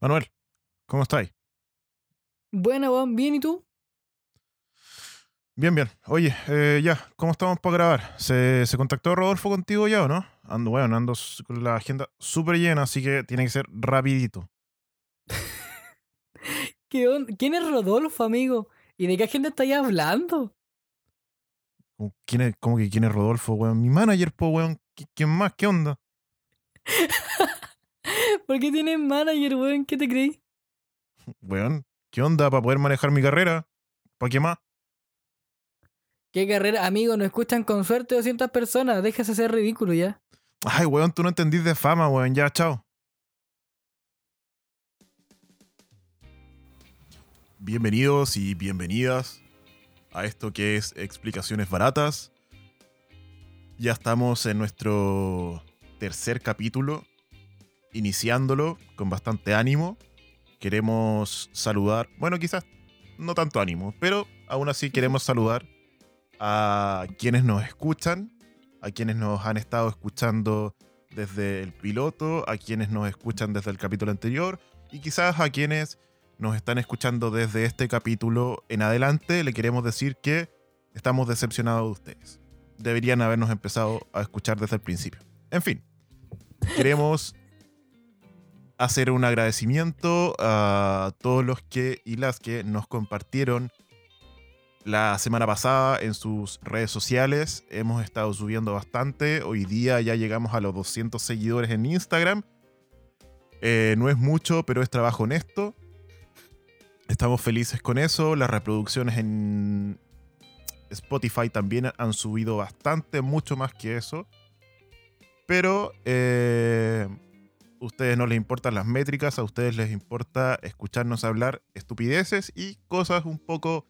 Manuel, ¿cómo estáis? Bueno, bien, ¿y tú? Bien, bien. Oye, eh, ya, ¿cómo estamos para grabar? ¿Se, se contactó Rodolfo contigo ya o no? Ando, bueno, ando con la agenda súper llena, así que tiene que ser rapidito. ¿Qué on- ¿Quién es Rodolfo, amigo? ¿Y de qué gente estáis hablando? ¿Quién es, ¿Cómo que quién es Rodolfo, weón? Mi manager, po, weón. ¿Qui- ¿Quién más? ¿Qué onda? ¿Por qué tienes manager, weón? ¿Qué te creí? Weón, ¿qué onda para poder manejar mi carrera? ¿Para qué más? ¿Qué carrera? Amigo, nos escuchan con suerte 200 personas. Déjase ser ridículo ya. Ay, weón, tú no entendís de fama, weón. Ya, chao. Bienvenidos y bienvenidas a esto que es Explicaciones Baratas. Ya estamos en nuestro tercer capítulo, iniciándolo con bastante ánimo. Queremos saludar, bueno, quizás no tanto ánimo, pero aún así queremos saludar a quienes nos escuchan, a quienes nos han estado escuchando desde el piloto, a quienes nos escuchan desde el capítulo anterior y quizás a quienes nos están escuchando desde este capítulo en adelante, le queremos decir que estamos decepcionados de ustedes. Deberían habernos empezado a escuchar desde el principio. En fin, queremos hacer un agradecimiento a todos los que y las que nos compartieron la semana pasada en sus redes sociales. Hemos estado subiendo bastante. Hoy día ya llegamos a los 200 seguidores en Instagram. Eh, no es mucho, pero es trabajo honesto. Estamos felices con eso. Las reproducciones en Spotify también han subido bastante, mucho más que eso. Pero eh, ustedes no les importan las métricas, a ustedes les importa escucharnos hablar estupideces y cosas un poco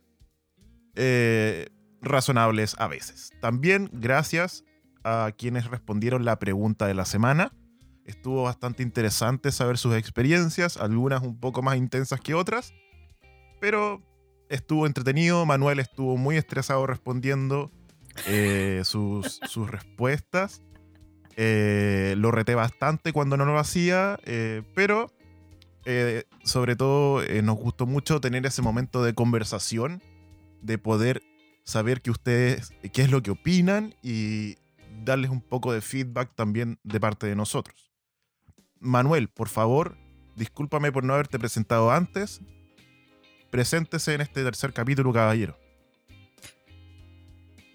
eh, razonables a veces. También gracias a quienes respondieron la pregunta de la semana. Estuvo bastante interesante saber sus experiencias, algunas un poco más intensas que otras, pero estuvo entretenido. Manuel estuvo muy estresado respondiendo eh, sus, sus respuestas. Eh, lo reté bastante cuando no lo hacía, eh, pero eh, sobre todo nos gustó mucho tener ese momento de conversación de poder saber que ustedes qué es lo que opinan y darles un poco de feedback también de parte de nosotros. Manuel, por favor, discúlpame por no haberte presentado antes. Preséntese en este tercer capítulo, caballero.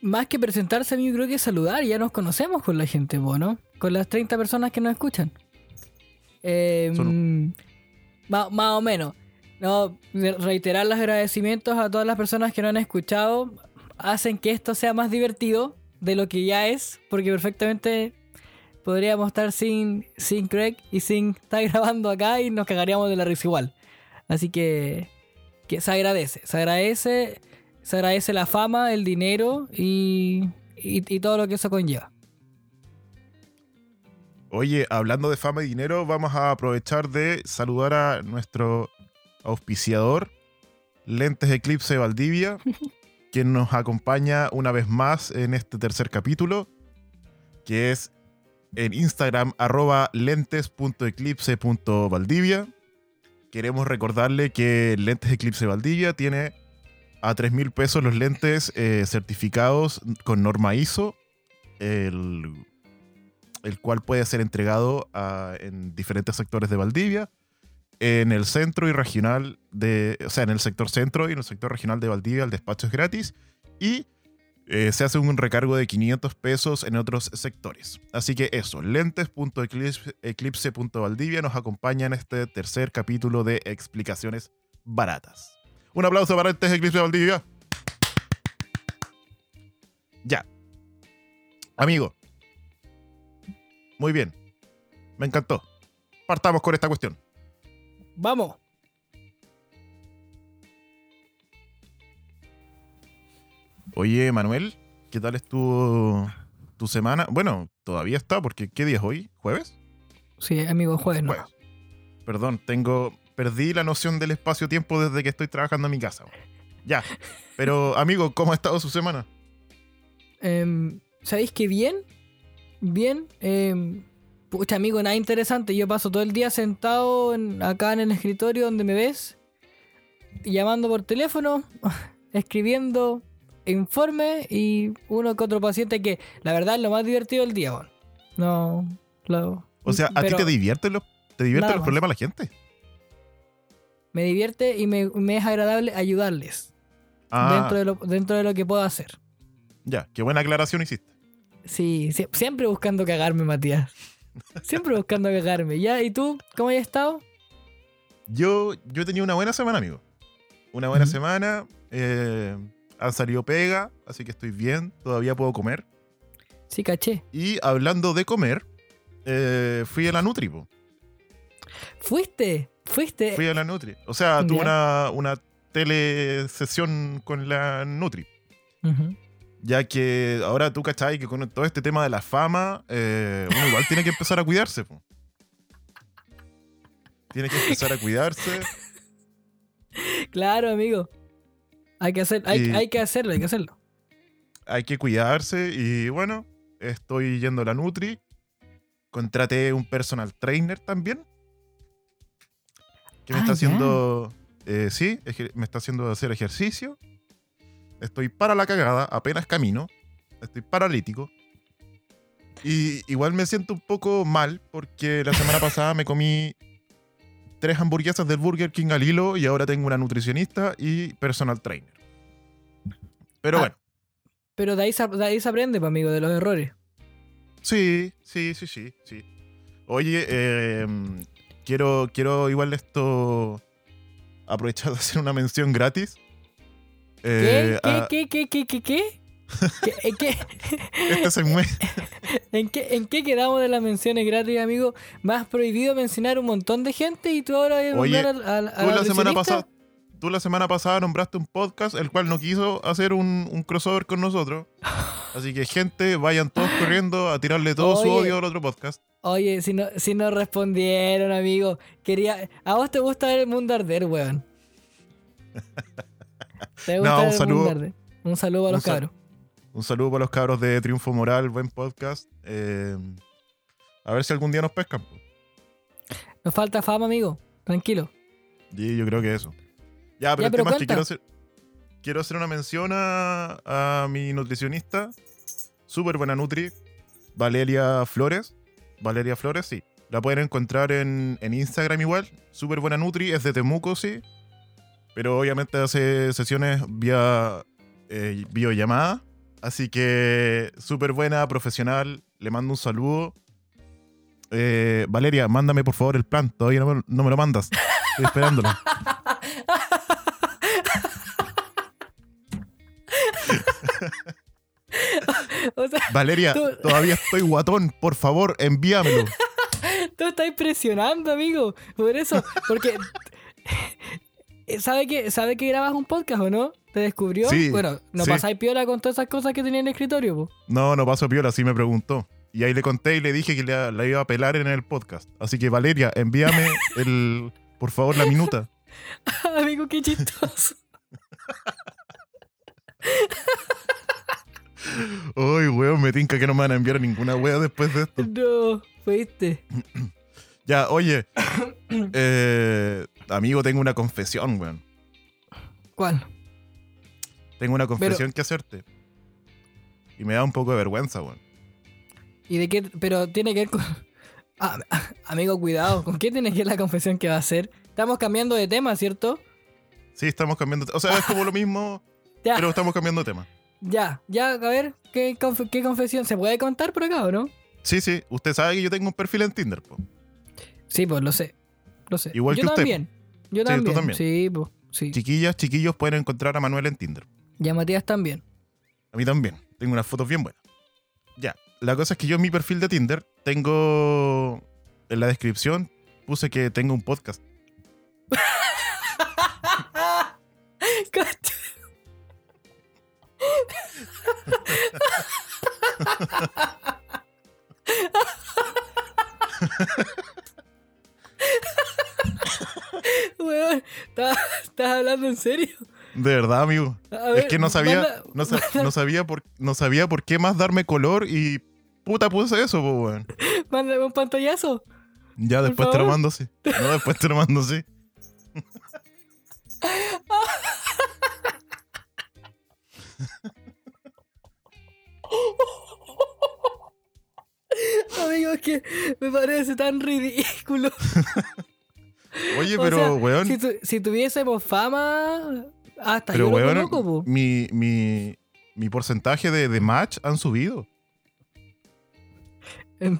Más que presentarse, a mí creo que saludar. Ya nos conocemos con la gente, ¿no? Con las 30 personas que nos escuchan. Eh, Son- mm, más, más o menos. No, reiterar los agradecimientos a todas las personas que no han escuchado. Hacen que esto sea más divertido de lo que ya es. Porque perfectamente podríamos estar sin, sin Craig y sin estar grabando acá y nos cagaríamos de la risa igual. Así que, que se agradece. Se agradece. Se agradece la fama, el dinero y, y, y todo lo que eso conlleva. Oye, hablando de fama y dinero, vamos a aprovechar de saludar a nuestro auspiciador, Lentes Eclipse Valdivia, quien nos acompaña una vez más en este tercer capítulo, que es en Instagram arroba lentes.eclipse.valdivia. Queremos recordarle que Lentes Eclipse Valdivia tiene a 3 mil pesos los lentes eh, certificados con norma ISO, el, el cual puede ser entregado a- en diferentes sectores de Valdivia, en el centro y regional de, o sea, en el sector centro y en el sector regional de Valdivia el despacho es gratis y eh, se hace un recargo de 500 pesos en otros sectores. Así que eso, lentes.eclipse.valdivia nos acompaña en este tercer capítulo de explicaciones baratas. Un aplauso para Lentes Eclipse Valdivia. Ya. Amigo. Muy bien. Me encantó. Partamos con esta cuestión. ¡Vamos! Oye, Manuel, ¿qué tal estuvo tu semana? Bueno, todavía está, porque ¿qué día es hoy? ¿Jueves? Sí, amigo, jueves no. Jueves. Perdón, tengo. Perdí la noción del espacio-tiempo desde que estoy trabajando en mi casa. Ya. Pero, amigo, ¿cómo ha estado su semana? Em, ¿Sabéis que bien? Bien. em, Pucha, amigo, nada interesante. Yo paso todo el día sentado en- acá en el escritorio donde me ves, llamando por teléfono, escribiendo informes y uno que otro paciente que, la verdad, es lo más divertido del día. No, lo- O sea, ¿a ti te divierten los, te divierten los problemas de la gente? Me divierte y me, me es agradable ayudarles Ah, dentro, de lo, dentro de lo que puedo hacer. ya, qué buena aclaración hiciste. Sí, sie- siempre buscando cagarme, Matías. Siempre buscando cagarme. ¿Ya? ¿Y tú? ¿Cómo has estado? Yo, yo he tenido una buena semana, amigo. Una buena semana. eh, han salido pega, así que estoy bien. Todavía puedo comer. Sí, caché. Y hablando de comer, eh, fui a la Nutri, po. ¿Fuiste? ¿Fuiste? Fui a la Nutri. O sea, tuve una, una telesesión con la Nutri. Ya que ahora tú cachai que con todo este tema de la fama, eh, uno igual tiene que empezar a cuidarse. po. Tiene que empezar a cuidarse. Claro, amigo. Hay que, hacer, hay, hay que hacerlo, hay que hacerlo. Hay que cuidarse y bueno, estoy yendo a la Nutri. Contraté un personal trainer también. Que me Ah, está haciendo... eh, sí, me está haciendo hacer ejercicio. Estoy para la cagada, apenas camino. Estoy paralítico. Y igual me siento un poco mal porque la semana pasada me comí tres hamburguesas del Burger King al hilo y ahora tengo una nutricionista y personal trainer. Pero Ah. bueno, Pero de ahí, se, de ahí se aprende, pues, amigo, de los errores. sí, sí, sí, sí, sí. Oye, eh, quiero, quiero igual esto aprovechar de hacer una mención gratis. ¿Qué? Eh, ¿Qué? a- ¿Qué? ¿Qué? ¿Qué? ¿Qué? ¿Qué? ¿Qué- en, qué, este en, qué, ¿En qué quedamos de las menciones gratis, amigo? Has prohibido mencionar un montón de gente y tú ahora vas a nombrar a tú la semana pasada tú la semana pasada nombraste un podcast el cual no quiso hacer un, un crossover con nosotros. Así que gente, vayan todos corriendo a tirarle todo su odio al otro podcast. Oye, si no, si no respondieron, amigo. Quería. A vos te gusta ver el mundo arder, weón. Te gusta No, ver un el saludo. mundo arder. Un saludo a los sal- cabros. Un saludo para los cabros de Triunfo Moral, buen podcast. Eh, a ver si algún día nos pescan. Nos falta fama, amigo. Tranquilo. Y yo creo que eso. Ya, pero Ya, el pero tema es que quiero hacer, quiero hacer una mención a, a mi nutricionista. Súper buena Nutri. Valeria Flores. Valeria Flores, sí. La pueden encontrar en, en Instagram igual. Súper buena Nutri. Es de Temuco, sí. Pero obviamente hace sesiones vía eh, videollamada. Así que súper buena, profesional. Le mando un saludo. Eh, Valeria, mándame por favor el plan. Todavía no me, no me lo mandas. Estoy esperándolo. O sea, Valeria, Tú- todavía estoy guatón. Por favor, envíamelo. tú estás impresionando, amigo. Por eso, porque. ¿Sabe que, ¿Sabe que grabas un podcast o no? ¿Te descubrió? Sí, bueno, no sí. pasáis piola con todas esas cosas que tenía en el escritorio, po. No, no pasó piola, así me preguntó. Y ahí le conté y le dije que la, la iba a pelar en el podcast. Así que Valeria, envíame el, por favor, la minuta. amigo, qué chistoso. Uy, weón, me tinca que no me van a enviar ninguna wea después de esto. no, fuiste. Ya, oye. eh, amigo, tengo una confesión, weón. ¿Cuál? Tengo una confesión que hacerte. Y me da un poco de vergüenza, weón. ¿Y de qué? Pero tiene que ver con. Ah, amigo, cuidado. ¿Con qué tiene que ver la confesión que va a hacer? Estamos cambiando de tema, ¿cierto? Sí, estamos cambiando. O sea, es como lo mismo, pero estamos cambiando de tema. Ya, ya, a ver, ¿qué, conf- qué confesión? ¿Se puede contar por acá o no? Sí, sí, usted sabe que yo tengo un perfil en Tinder, po. Sí, pues lo sé. Lo sé. Igual Yo que usted, también. Yo Sí, tú también. también. Sí, pues. Sí. Chiquillas, chiquillos pueden encontrar a Manuel en Tinder. Y a Matías también. A mí también. Tengo unas fotos bien buenas. Ya. La cosa es que yo en mi perfil de Tinder tengo. En la descripción puse que tengo un podcast. Weón, ¿estás hablando en serio? De verdad, amigo. A es ver, que no sabía, manda- no, no sabía por, no sabía por qué más darme color y Puta, puse eso, pues, weón. Mándame un pantallazo. Ya después te lo mando, sí. No, después te lo mando, sí. Amigo, es que me parece tan ridículo. Oye, O pero, sea, weón. Si, tu- si tuviésemos fama, hasta pero, yo lo weón, conozco, po. mi, mi, mi porcentaje de, de match han subido. ¿En,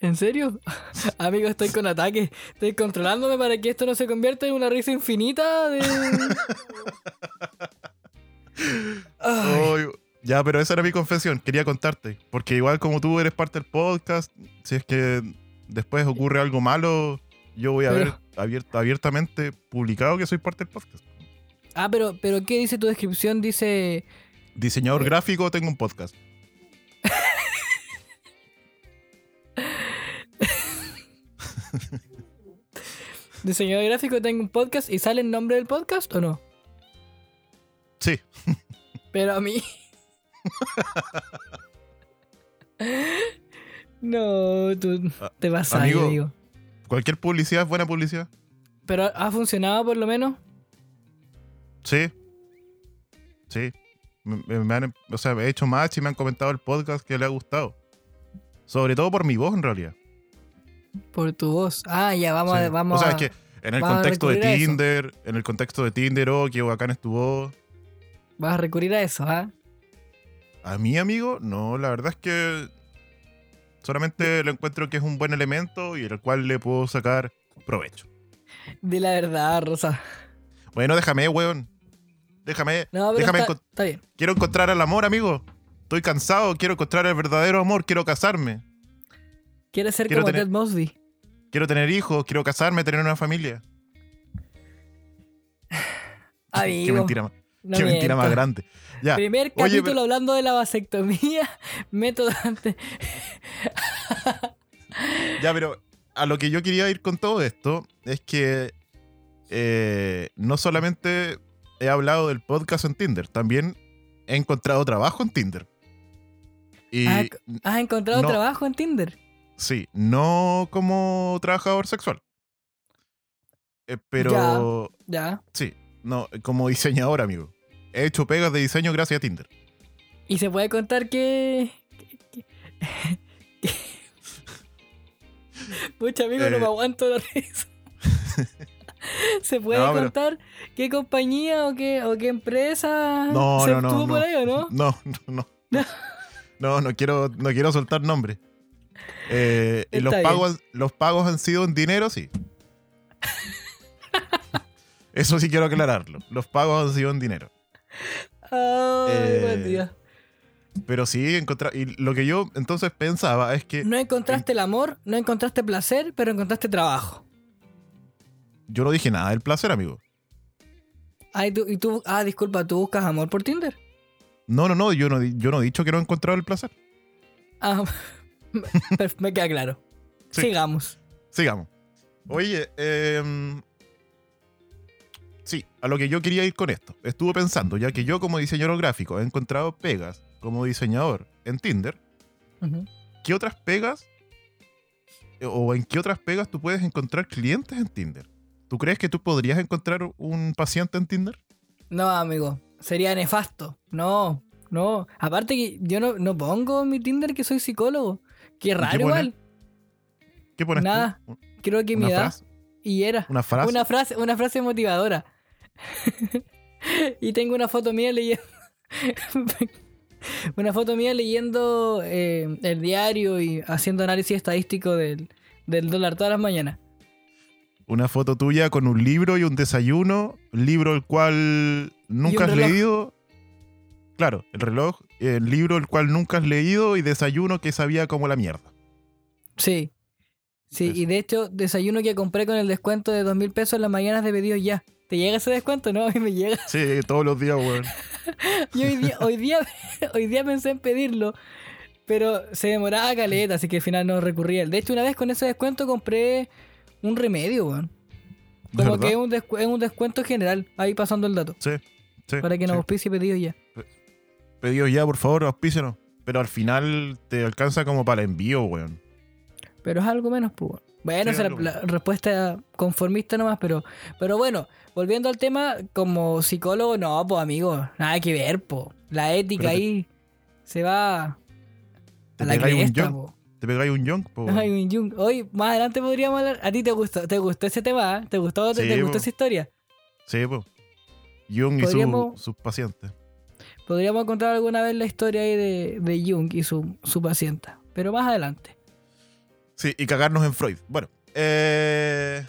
en serio? Amigo, estoy con ataque. Estoy controlándome para que esto no se convierta en una risa infinita de... Ay, Ay, ya, pero esa era mi confesión. Quería contarte. Porque igual como tú eres parte del podcast, si es que después ocurre algo malo, yo voy a Pero- ver abiert- abiertamente publicado que soy parte del podcast. Ah, pero, pero ¿qué dice tu descripción? Dice... Diseñador Eh. gráfico, tengo un podcast. Diseñador gráfico, tengo un podcast y sale el nombre del podcast o no? Sí. Pero a mí... no, tú Ah, te vas a amigo. Cualquier publicidad es buena publicidad. Pero ha funcionado por lo menos. Sí. Sí. Me, han, o sea, he hecho match y me han comentado el podcast que le ha gustado. Sobre todo por mi voz, en realidad. Por tu voz. Ah, ya, vamos Sí. a... Vamos o sea, a- es que en el contexto de. Tinder, en el contexto de Tinder, oh, qué bacán es tu voz. Vas a recurrir a eso, ¿ah? A mí, amigo, no, la verdad es que solamente lo encuentro que es un buen elemento y el cual le puedo sacar provecho. Di la verdad, Rosa. Bueno, déjame, weón. Déjame, No, déjame está, está bien. quiero encontrar el amor, amigo. Estoy cansado, quiero encontrar el verdadero amor, quiero casarme. Quieres ser Quiero como tener- Ted Mosby. Quiero tener hijos, quiero casarme, tener una familia. Amigo, qué mentira, no qué mentira más grande. Ya, Primer Oye, capítulo pero- hablando de la vasectomía. Método antes. ya, pero a lo que yo quería ir con todo esto es que eh, no solamente he hablado del podcast en Tinder, también he encontrado trabajo en Tinder. Y Ah, ¿Has encontrado No. trabajo en Tinder? sí, no como trabajador sexual. Eh, pero Ya. sí, no, como diseñador, amigo. He hecho pegas de diseño gracias a Tinder. ¿Y se puede contar que... que- que- Pucha, amigo, no Eh. me aguanto la risa. ¿Se puede No, pero- contar qué compañía o qué, o qué empresa No, se no, estuvo por ahí o no? No, no, no. No, no quiero, no quiero soltar nombre. Eh, los pagos, los pagos han sido en dinero, sí. Eso sí quiero aclararlo. Los pagos han sido en dinero. Ay, Eh, buen día. Pero sí, encontrar. Y lo que yo entonces pensaba es que No encontraste el amor, no encontraste placer, pero encontraste trabajo. yo no dije nada del placer, amigo. Ah, y tú, y tú- ah, disculpa, ¿tú buscas amor por Tinder? No, no, no, yo no, yo no he dicho que no he encontrado el placer. Ah, me- me queda claro. Sí. Sigamos. Sigamos. Oye, em, sí, a lo que yo quería ir con esto. Estuve pensando, ya que yo como diseñador gráfico he encontrado pegas como diseñador en Tinder. ¿qué otras pegas eh, o en qué otras pegas tú puedes encontrar clientes en Tinder? ¿Tú crees que tú podrías encontrar un paciente en Tinder? No, amigo, sería nefasto. No, no. Aparte que yo no, no pongo en mi Tinder que soy psicólogo. Qué raro pone? igual. ¿Qué pones Nada. tú? Creo que mi ¿Una edad frase? y era. ¿Una frase? Una frase, una frase motivadora. y tengo una foto mía leyendo. una foto mía leyendo eh, el diario y haciendo análisis estadístico del, del dólar todas las mañanas. Una foto tuya con un libro y un desayuno, libro el cual nunca un has reloj. leído. Claro, el reloj, el libro el cual nunca has leído y desayuno que sabía como la mierda. Sí. Sí, Eso. y de hecho, desayuno que compré con el descuento de dos mil pesos en las mañanas de pedidos ya. ¿Te llega ese descuento? No, a mí me llega. Sí, todos los días, weón. Y hoy día, hoy día, hoy día pensé en pedirlo, pero se demoraba caleta, así que al final no recurrí a él. De hecho, una vez con ese descuento compré un remedio, weón. Como ¿Verdad? que es un, descu- es un descuento general, ahí pasando el dato. Sí, sí. Para que nos sí. auspicie pedidos ya. Pedidos ya, por favor, auspícenos. pero al final te alcanza como para el envío, weón. Pero es algo menos, pues. Bueno, esa es la, respuesta conformista nomás, pero, pero bueno, volviendo al tema, como psicólogo, no, pues amigo, nada que ver, pues. La ética Pero te- ahí se va Te a la un cresta, young, po. te pegáis un young, po. Ay, un. Hoy, más adelante podríamos hablar. ¿A ti te gustó, te gustó ese tema? ah? ¿Te gustó, Sí, te gustó po. esa historia? Sí, po. Jung y su- sus pacientes. Podríamos contar alguna vez la historia ahí de, de Jung y su, su paciente. Pero más adelante. Sí, y cagarnos en Freud. Bueno, eh,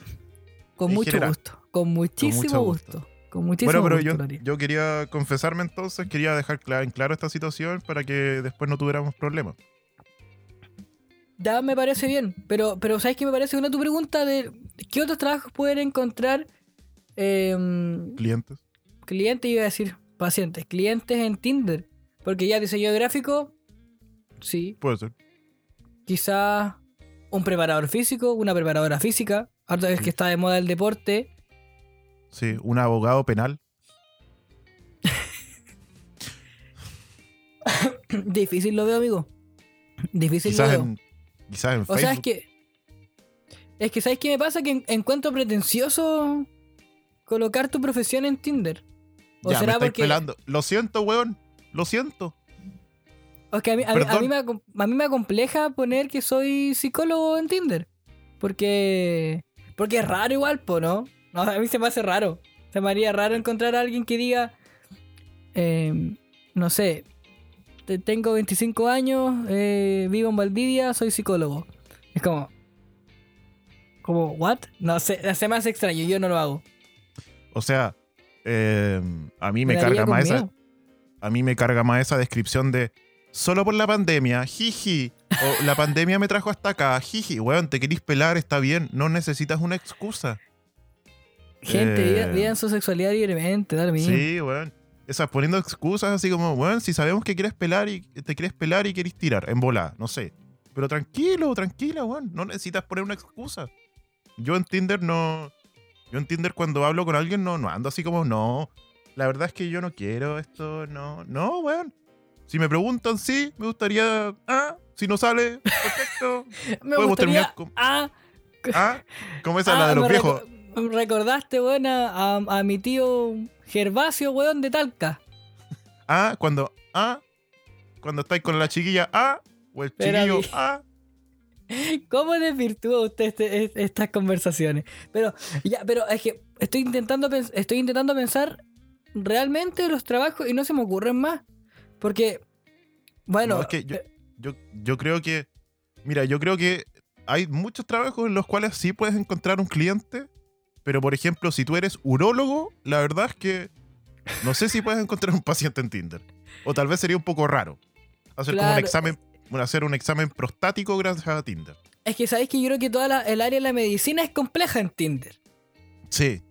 Con mucho general. gusto. Con muchísimo mucho gusto. gusto. Con muchísimo bueno pero gusto, yo, yo quería confesarme entonces, quería dejar en claro esta situación para que después no tuviéramos problemas. Ya me parece bien, pero, pero ¿sabes qué me parece? Una tu pregunta de ¿qué otros trabajos pueden encontrar em, Clientes. clientes, iba a decir pacientes, clientes en Tinder? Porque ya diseño gráfico, sí, Puede ser. quizás un preparador físico, una preparadora física, ahora vez que está de moda el deporte, Sí, un abogado penal. difícil lo veo, amigo. Difícil Quizás lo veo. en, quizás en O Facebook. sea, es que. Es que, ¿sabes qué me pasa? Que en- encuentro pretencioso colocar tu profesión en Tinder. O ya, me será estáis porque. pelando. Lo siento, weón. Lo siento. A mí, a, mí- a mí me, a mí me acompleja poner que soy psicólogo en Tinder. Porque. Porque es raro igual, po, ¿no? No, a mí se me hace raro. Se me haría raro encontrar a alguien que diga. em, no sé. te- Tengo 25 años, eh, vivo en Valdivia, soy psicólogo. Es como. Como, ¿what? No sé, se me hace extraño, yo no lo hago. O sea, eh, a mí me, carga más esa. A mí me carga más esa descripción de solo por la pandemia, jiji. O la pandemia me trajo hasta acá, jiji. Weón, te querís pelar, está bien. No necesitas una excusa. Gente, Eh, vivan- su sexualidad libremente, dale mismo. Sí, weón. Esas poniendo excusas así como, weón, si sabemos que quieres pelar y te quieres pelar y querés tirar en bola, no sé. Pero tranquilo, tranquila, weón. No necesitas poner una excusa. Yo en Tinder no. Yo en Tinder cuando hablo con alguien no, no ando así como, no. La verdad es que yo no quiero esto, no. No, weón. Si me preguntan, sí, me gustaría. Ah, si no sale, perfecto. Me Podemos gustaría. terminar con- Ah, Ah, como esa es ah, la de los me viejos. reco- recordaste, weón, a, mi tío Gervasio, weón, de Talca. Ah, cuando. Ah, cuando estáis con la chiquilla. Ah, o el Pero chiquillo. mi- Ah. ¿Cómo desvirtúa usted este- es- estas conversaciones? Pero, ya, pero es que estoy intentando, estoy intentando pensar realmente los trabajos y no se me ocurren más. Porque, bueno, No, es que yo- eh, Yo, yo creo que. Mira, yo creo que hay muchos trabajos en los cuales sí puedes encontrar un cliente. Pero, por ejemplo, si tú eres urólogo, la verdad es que no sé si puedes encontrar un paciente en Tinder. O tal vez sería un poco raro. Hacer como un examen, bueno, hacer un examen prostático gracias a Tinder. es que sabéis que yo creo que toda la- el área de la medicina es compleja en Tinder. Sí.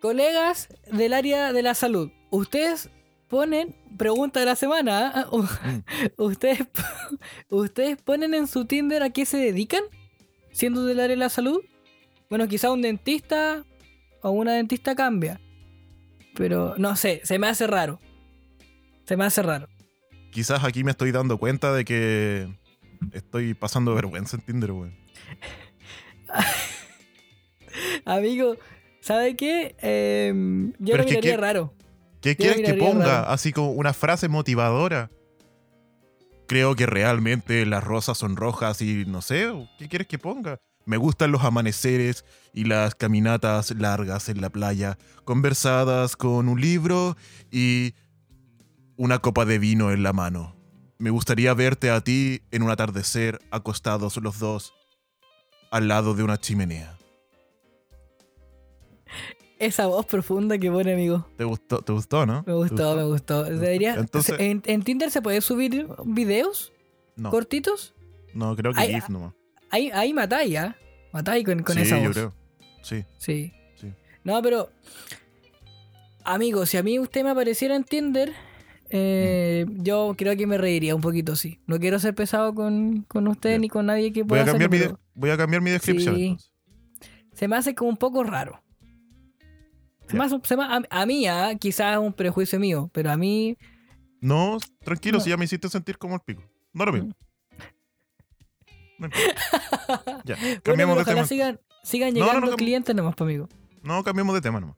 Colegas del área de la salud, ustedes ponen, pregunta de la semana, ¿ah? U- Mm. ¿Ustedes, ¿ustedes ponen en su Tinder a qué se dedican? Siendo del área de la salud. Bueno, quizá un dentista o una dentista cambia. Pero no sé, se me hace raro. Se me hace raro. Quizás aquí me estoy dando cuenta de que estoy pasando vergüenza en Tinder, güey. Amigo, ¿sabe qué? Em, yo Pero lo que miraría ¿qué- raro. ¿Qué quieres que ponga? Así como una frase motivadora. Creo que realmente las rosas son rojas y no sé, ¿qué quieres que ponga? Me gustan los amaneceres y las caminatas largas en la playa, conversadas con un libro y una copa de vino en la mano. Me gustaría verte a ti en un atardecer acostados los dos al lado de una chimenea. Esa voz profunda que pone, amigo. ¿Te gustó, te gustó no? Me ¿Te gustó, me gustó. Debería, Entonces- en, en Tinder se puede subir videos No, cortitos. no, creo que GIF nomás. Ahí, ahí matáis, ¿ah? Matáis con, con sí, esa yo voz. creo. Sí. Sí. Sí. No, pero. Amigo, si a mí usted me apareciera en Tinder, eh, yo creo que me reiría un poquito, sí. No quiero ser pesado con, con usted ni con nadie que Voy pueda a, cambiar mi voy a cambiar mi descripción. Sí. Se me hace como un poco raro. Hace- se me- a, a mí, ah, quizás es un prejuicio mío, pero a mí No, tranquilo, No. si ya me hiciste sentir como el pico. No lo mismo. No importa. Ya, cambiamos de ojalá tema. sigan, sigan llegando no, clientes nomás, pa' amigo. No, cambiamos de tema nomás.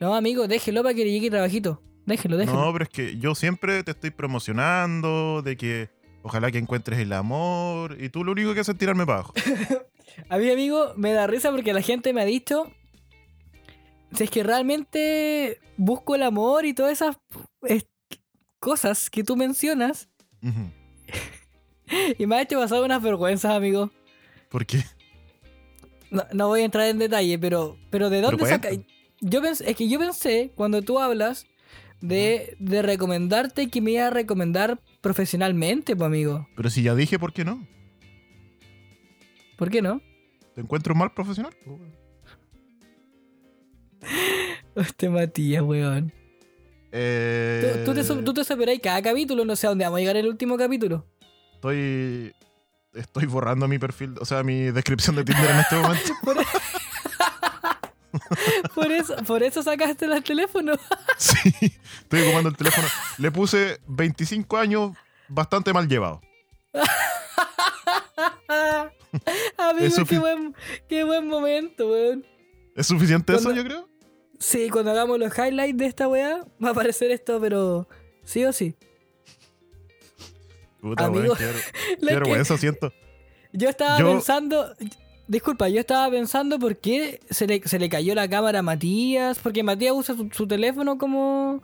No, amigo, déjelo para que le llegue trabajito. Déjelo, déjelo. No, pero es que yo siempre te estoy promocionando de que ojalá que encuentres el amor y tú lo único que haces es tirarme para abajo. A mí, amigo, me da risa porque la gente me ha dicho si es que realmente busco el amor y todas esas es- cosas que tú mencionas y me ha hecho pasar unas vergüenzas, amigo. ¿Por qué? No, no voy a entrar en detalle, pero, pero ¿de dónde saca? Yo pensé, es que yo pensé, cuando tú hablas de, de recomendarte, que me iba a recomendar profesionalmente, pues, amigo. Pero si ya dije, ¿por qué no? ¿Por qué no? ¿Te encuentro mal profesional? Este Matías, weón. Eh, Tú, tú te, tú te superáis cada capítulo, no sé a dónde vamos a llegar el último capítulo. Estoy. Estoy borrando mi perfil, o sea, mi descripción de Tinder en este momento. Por eso, por eso sacaste el teléfono. Sí, estoy ocupando el teléfono. Le puse 25 años bastante mal llevado. Amigo, qué buen, qué buen momento, weón. ¿Es suficiente eso, yo creo? Sí, cuando hagamos los highlights de esta weá, va a aparecer esto, pero sí o sí. Puta, Amigo, weón, qué, vergüenza siento. Yo estaba Yo- pensando. Disculpa, yo estaba pensando por qué se le, se le cayó la cámara a Matías. Porque Matías usa su, su teléfono como,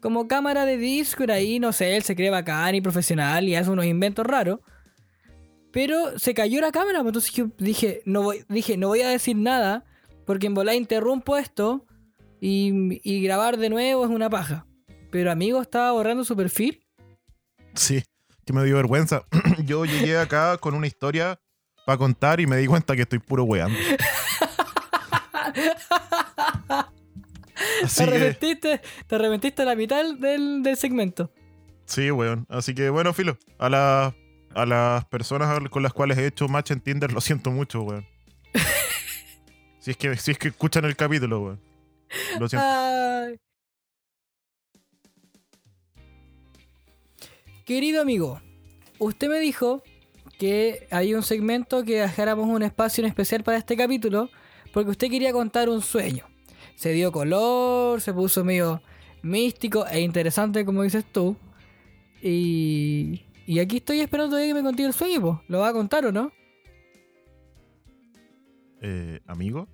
como cámara de disco. Y ahí, no sé, él se cree bacán y profesional y hace unos inventos raros. Pero se cayó la cámara. pues, Entonces yo dije, no voy, dije, no voy a decir nada. Porque en volá interrumpo esto. Y, y grabar de nuevo es una paja. Pero amigo, estaba borrando su perfil. Sí, que me dio vergüenza. Yo llegué acá con una historia para contar y me di cuenta que estoy puro weando. Así te que, arrepentiste, te arrepentiste a la mitad del, del segmento. sí, weón. Así que, bueno, filo. A, la- a las personas con las cuales he hecho match en Tinder, lo siento mucho, weón. Si es que, si es que escuchan el capítulo, weón. Lo siento. Ay. Querido amigo, usted me dijo que hay un segmento que dejáramos un espacio en especial para este capítulo porque usted quería contar un sueño. Se dio color, se puso medio místico e interesante como dices tú. Y, y aquí estoy esperando todavía que me contigo el sueño. ¿lo va a contar o no? Eh, amigo.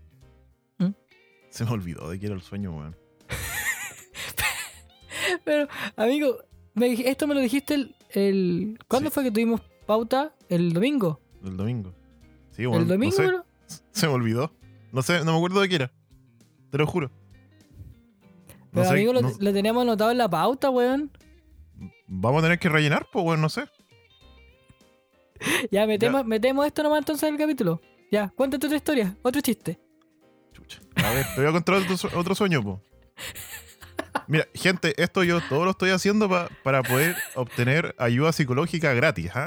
Se me olvidó de que era el sueño, weón. Pero, amigo, me esto me lo dijiste el... el ¿Cuándo Sí. fue que tuvimos pauta? ¿El domingo? El domingo. Sí. ¿El domingo? No sé, bro? se me olvidó. No sé, no me acuerdo de qué era. Te lo juro. No Pero sé, amigo, lo, no- lo teníamos anotado en la pauta, weón. vamos a tener que rellenar, pues, weón, no sé. Ya, metemos, metemos esto nomás entonces en el capítulo. Ya, cuéntate otra historia, otro chiste. Chucha. A ver, te voy a contar otro, sue- otro sueño, po. Mira, gente, esto yo todo lo estoy haciendo pa- para poder obtener ayuda psicológica gratis, ¿ah?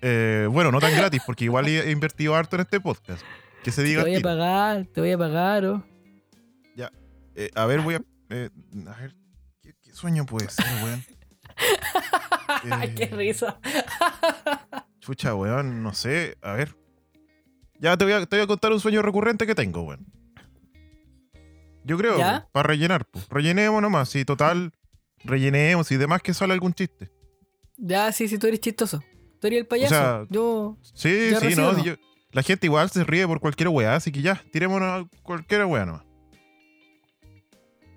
Eh, bueno, no tan gratis, porque igual he invertido harto en este podcast. Que se Te diga. voy al a pagar, te voy a pagar, oh. Eh, a ver, voy a. eh, a ver, ¿qué, qué sueño puede ser, weón? Eh, Qué risa. Chucha, weón, no sé. A ver. Ya te voy a, te voy a contar un sueño recurrente que tengo, weón. Yo creo, ¿Ya? para rellenar, pues. Rellenemos nomás. Si total, rellenemos y demás que sale algún chiste. Ya, sí, sí, tú eres chistoso. Tú eres el payaso. sea, Yo. Sí, sí, no. ¿no? si yo- la gente igual se ríe por cualquier weá, así que ya, tirémonos a cualquier weá nomás.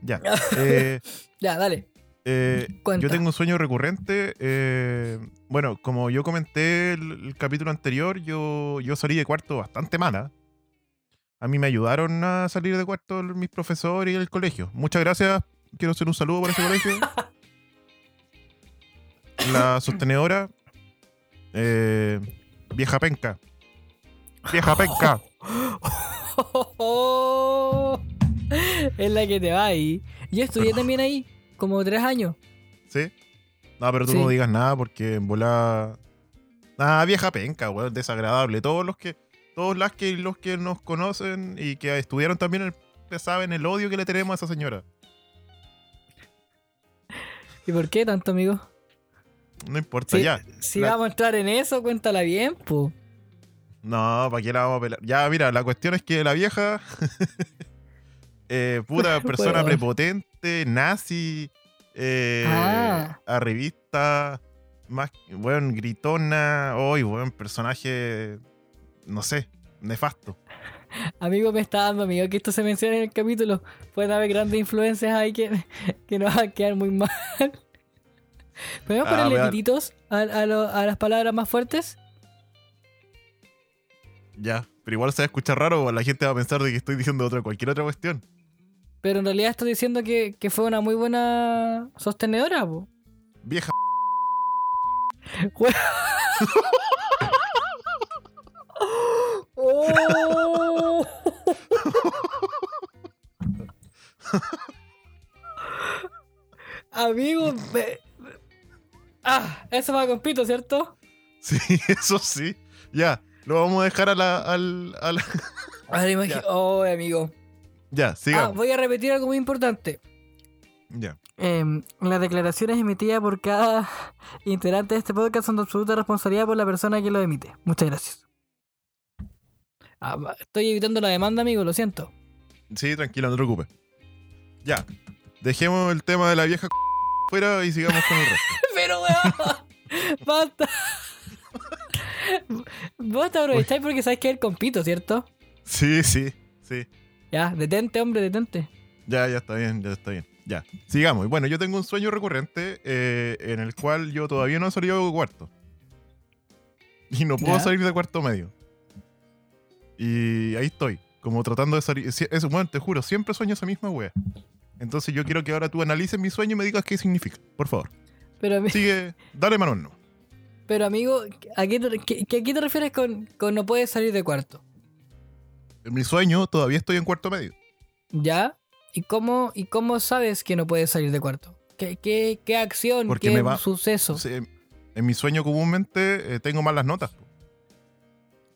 Ya. eh, Ya, dale. Eh, yo tengo un sueño recurrente. eh, bueno, como yo comenté el, el capítulo anterior, yo, yo salí de cuarto bastante mala. A mí me ayudaron a salir de cuarto mis profesores y el colegio. Muchas gracias. Quiero hacer un saludo para ese colegio. La sostenedora. eh, vieja penca. Vieja penca. es la que te va ahí. Yo estudié también ahí, como tres años. ¿Sí? No, pero tú Sí. no digas nada porque en bola. Ah, vieja penca, weón, desagradable. Todos los que. Todos las que los que nos conocen y que estudiaron también el, saben el odio que le tenemos a esa señora. ¿Y por qué tanto, amigo? No importa, Si, ya. si La- vamos a entrar en eso, cuéntala bien, po. No, ¿para qué la vamos a pelar? Ya, mira, la cuestión es que la vieja. eh, puta persona prepotente, nazi, eh, Ah. arribista, más, bueno, gritona, hoy, buen personaje, no sé, nefasto. Amigo, me está dando amigo que esto se mencione en el capítulo. Pueden haber grandes influencias ahí que, que nos van a quedar muy mal. ¿Podemos Ah, ponerle pititos a, a lo- a las palabras más fuertes? Ya, pero igual se va a escuchar raro, o la gente va a pensar de que estoy diciendo otra, cualquier otra cuestión. Pero en realidad estoy diciendo que, que fue una muy buena sostenedora, po. Vieja. Oh. Amigo, me- ah, eso va con pito, ¿cierto? Sí, eso sí. Ya, lo vamos a dejar a la. Al, a la- Ahora imagino, Ya. oh, amigo. Ya, Ah, sigamos. voy a repetir algo muy importante. Ya. Em, las declaraciones emitidas por cada integrante de este podcast son de absoluta responsabilidad por la persona que lo emite. Muchas gracias. Ah, estoy evitando la demanda, amigo, lo siento. Sí, tranquilo, no te preocupes. Ya, dejemos el tema de la vieja fuera y sigamos con el resto. Pero, weón, basta. Vos te aprovecháis porque sabes que es el compito, ¿cierto? Sí, sí, sí. Ya, detente, hombre, detente. Ya, ya está bien, ya está bien. Ya, sigamos. Y Bueno, yo tengo un sueño recurrente eh, en el cual yo todavía no he salido de cuarto. Y no puedo Ya. salir de cuarto medio. Y ahí estoy, como tratando de salir. Eso, bueno, te juro, siempre sueño esa misma wea. Entonces yo quiero que ahora tú analices mi sueño y me digas qué significa. Por favor. Pero, Sigue, dale Manuel. No. pero amigo, ¿a qué te, qué- qué- a qué te refieres con, con no puedes salir de cuarto? En mi sueño todavía estoy en cuarto medio. ¿Ya? ¿Y cómo, y cómo sabes que no puedes salir de cuarto? ¿Qué, qué, qué acción, Porque qué me va- suceso? En mi sueño comúnmente eh, tengo malas notas.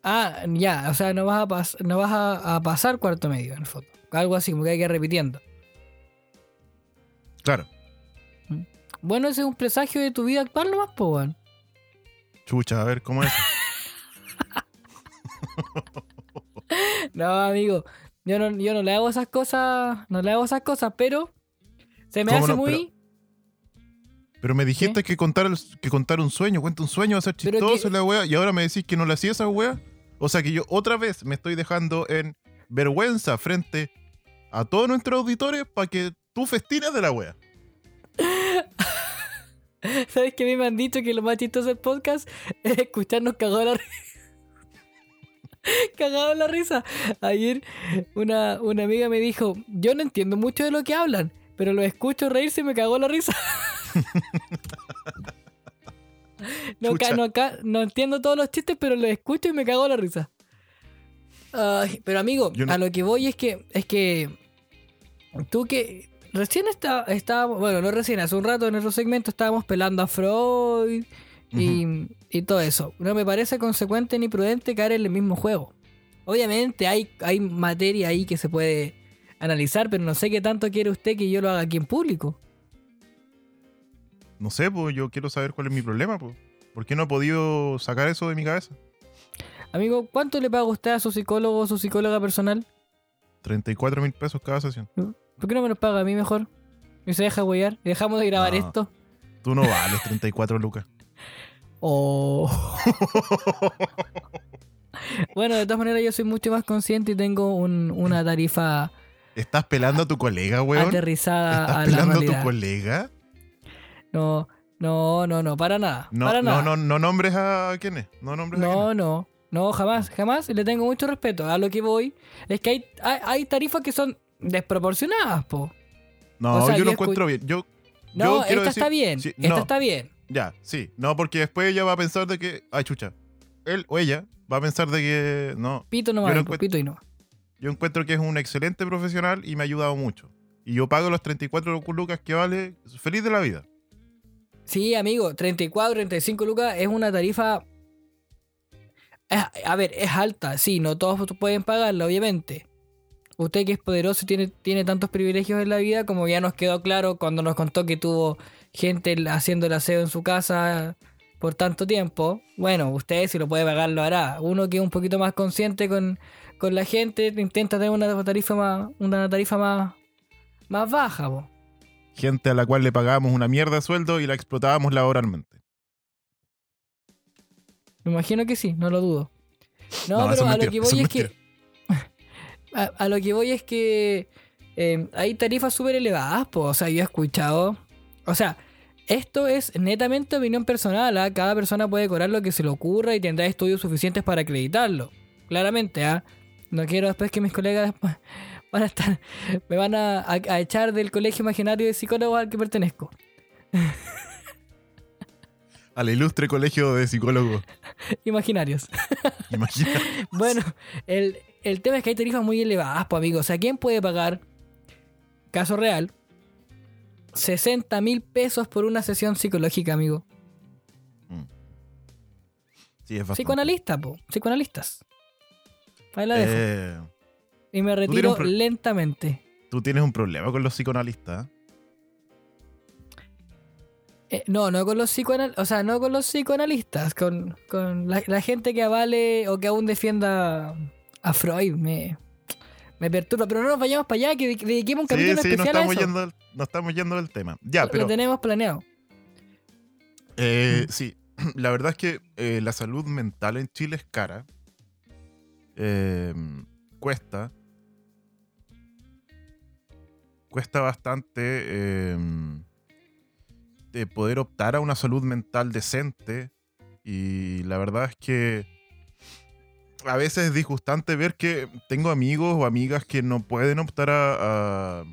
Ah, ya, o sea, no vas a, pas- no vas a, a pasar cuarto medio en el foto. Algo así, como que hay que ir repitiendo. Claro. Bueno, ese es un presagio de tu vida actual nomás, weón. Chucha, a ver, ¿cómo es? No, amigo. Yo no, yo no le hago esas cosas. No le hago esas cosas, pero. Se me ¿Cómo hace no? muy. Pero me dijiste que contar, que contar un sueño, cuenta un sueño, va a ser chistoso que- la wea, y ahora me decís que no le hacía esa wea. O sea que yo otra vez me estoy dejando en vergüenza frente a todos nuestros auditores para que tú festines de la wea. ¿Sabes que a mí me han dicho que lo más chistoso del podcast es escucharnos cagados cagados la risa. Ayer una, una amiga me dijo, yo no entiendo mucho de lo que hablan, pero lo escucho reírse y me cagó la risa. no, entiendo todos los chistes, pero los escucho y me cagó la risa. Ay, pero amigo, no- a lo que voy es que es que tú que recién está, estábamos, bueno, no recién, hace un rato en nuestro segmento estábamos pelando a Freud y, y todo eso. No me parece consecuente ni prudente caer en el mismo juego. Obviamente hay, hay materia ahí que se puede analizar, pero no sé qué tanto quiere usted que yo lo haga aquí en público. No sé, pues yo quiero saber cuál es mi problema, pues. ¿Por qué no he podido sacar eso de mi cabeza? Amigo, ¿cuánto le paga usted a su psicólogo o su psicóloga personal? 34 mil pesos cada sesión. ¿Por qué no me los paga a mí mejor? Y se deja huear y dejamos de grabar No. esto. Tú no vales 34 lucas. Oh. bueno, de todas maneras yo soy mucho más consciente y tengo un- una tarifa ¿Estás pelando a tu colega, weón? aterrizada ¿Estás a la pelando a tu colega? No, no, no, no, para nada. No, para no, nada. no, no nombres a quién es. No nombres a quién No, es. no, no, jamás, jamás. Le tengo mucho respeto. A lo que voy es que hay, hay, hay tarifas que son desproporcionadas, po. No, O sea, yo lo yo escu- encuentro bien. Yo, No, yo esta decir- está bien. sí, esta no, está bien. Ya, sí. No, porque después ella va a pensar de que. Ay, chucha. Él o ella va a pensar de que. No. Pito lo po, encuent- pito y no. Yo encuentro que es un excelente profesional y me ha ayudado mucho. Y yo pago los 34 lucas que vale. Feliz de la vida. Sí, amigo, 34, 35 lucas es una tarifa. a ver, es alta, sí, no todos pueden pagarla, obviamente. Usted que es poderoso y tiene, tiene tantos privilegios en la vida, como ya nos quedó claro cuando nos contó que tuvo gente haciendo el aseo en su casa por tanto tiempo. Bueno, usted si lo puede pagar lo hará. Uno que es un poquito más consciente con, con la gente intenta tener una tarifa más, una tarifa más, más baja. po. Gente a la cual le pagábamos una mierda de sueldo y la explotábamos laboralmente. Me imagino que sí, no lo dudo. No, pero a lo que voy es que. A, a lo que voy es que hay tarifas súper elevadas, po. O sea, yo he escuchado. O sea, esto es netamente opinión personal. ¿ah? Cada persona puede cobrar lo que se le ocurra y tendrá estudios suficientes para acreditarlo. Claramente, ¿ah? No quiero después que mis colegas van a estar. Me van a, a- a echar del colegio imaginario de psicólogos al que pertenezco. Al ilustre colegio de psicólogos. Imaginarios. Imagina. Bueno, el, el tema es que hay tarifas muy elevadas, pues, amigo. O sea, ¿quién puede pagar, caso real, 60 mil pesos por una sesión psicológica, amigo? Sí, es bastante. Psicoanalista, po. Psicoanalistas. Ahí la dejo. Eh, y me retiro lentamente. tú tienes un problema con los psicoanalistas. Eh, no, no con los psicoanalistas, o sea, no con los psicoanalistas, con, con la, la gente que avale o que aún defienda a Freud. Me, me perturba, pero no nos vayamos para allá, que de- dediquemos un Sí, capítulo sí, no especial a estamos, eso. yendo, no estamos yendo del tema. Ya, Lo- pero Lo tenemos planeado. eh, sí, la verdad es que eh, la salud mental en Chile es cara. Eh, cuesta. Cuesta bastante eh, de poder optar a una salud mental decente. Y la verdad es que a veces es disgustante ver que tengo amigos o amigas que no pueden optar a,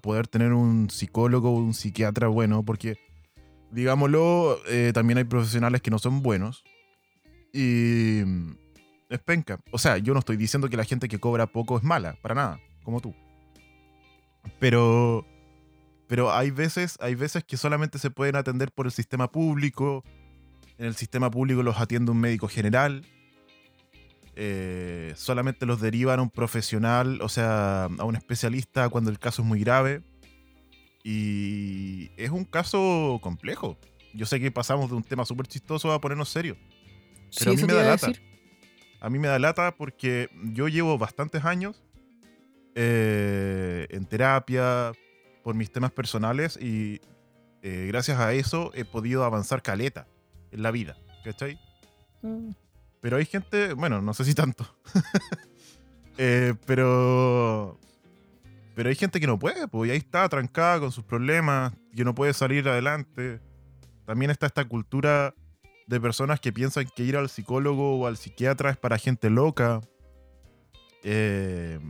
poder tener un psicólogo o un psiquiatra bueno, porque, digámoslo, eh, también hay profesionales que no son buenos. Y mm, es penca. O sea, yo no estoy diciendo que la gente que cobra poco es mala, para nada, como tú. Pero, pero hay veces, hay veces que solamente se pueden atender por el sistema público. En el sistema público los atiende un médico general. Eh, solamente los derivan a un profesional, o sea, a un especialista cuando el caso es muy grave. Y es un caso complejo. Yo sé que pasamos de un tema súper chistoso a ponernos serios. Pero a mí me da lata. decir. A mí me da lata porque yo llevo bastantes años eh, en terapia por mis temas personales y eh, gracias a eso he podido avanzar caleta en la vida, ¿cachai? Mm. Pero hay gente, bueno, no sé si tanto, Eh, pero pero hay gente que no puede, pues y ahí está trancada con sus problemas, que no puede salir adelante. También está esta cultura de personas que piensan que ir al psicólogo o al psiquiatra es para gente loca. Eh,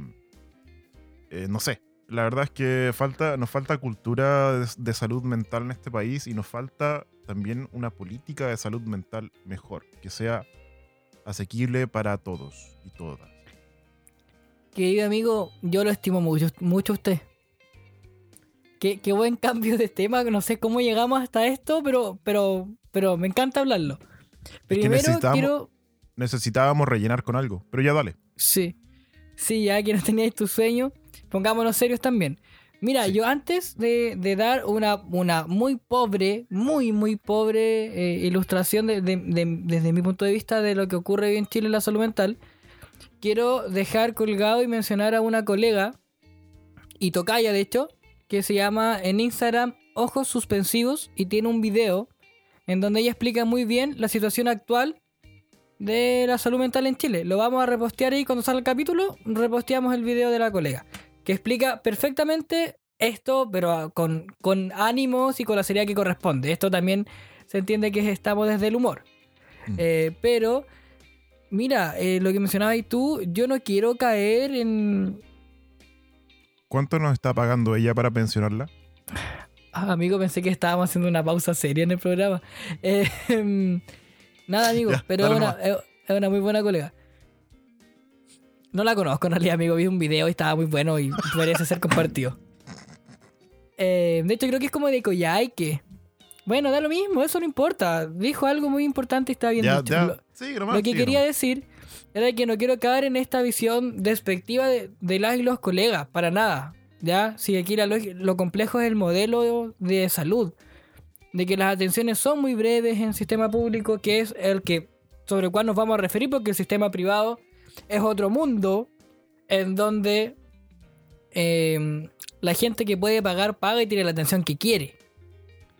eh, no sé. La verdad es que falta, nos falta cultura de, de salud mental en este país y nos falta también una política de salud mental mejor, que sea asequible para todos y todas. Querido amigo, yo lo estimo mucho, mucho a usted. Qué, qué buen cambio de tema, no sé cómo llegamos hasta esto, pero, pero, pero me encanta hablarlo. Primero necesitamos- quiero... Necesitábamos rellenar con algo, pero ya dale. Sí, sí, ya que no teníais tu sueño, pongámonos serios también. Mira, Sí. yo antes de, de dar una, una muy pobre, muy, muy pobre eh, ilustración de- de- de- desde mi punto de vista de lo que ocurre hoy en Chile en la salud mental, quiero dejar colgado y mencionar a una colega, y tocaya de hecho, que se llama en Instagram Ojos Suspensivos y tiene un video en donde ella explica muy bien la situación actual de la salud mental en Chile. Lo vamos a repostear ahí cuando salga el capítulo, reposteamos el video de la colega, que explica perfectamente esto, pero con, con ánimos y con la seriedad que corresponde. Esto también se entiende que estamos desde el humor. Mm. Eh, pero, mira, eh, lo que mencionabas tú, yo no quiero caer en... ¿Cuánto nos está pagando ella para pensionarla? Ah, amigo, pensé que estábamos haciendo una pausa seria en el programa. Eh, em, nada, amigo, Ya, pero es una, es una muy buena colega. No la conozco en realidad, amigo. Vi un video y estaba muy bueno y merece ser compartido. Eh, de hecho, creo que es como de Coyhaique. Bueno, da lo mismo, eso no importa. Dijo algo muy importante y está bien Ya, dicho. ya. Lo- Sí, nomás, lo que sí, quería nomás. decir era que no quiero caer en esta visión despectiva de, de las y los colegas, para nada. ¿Ya? Si aquí la lo complejo es el modelo de salud. de que las atenciones son muy breves en el sistema público, que es el que sobre el cual nos vamos a referir, porque el sistema privado es otro mundo en donde em, la gente que puede pagar paga y tiene la atención que quiere.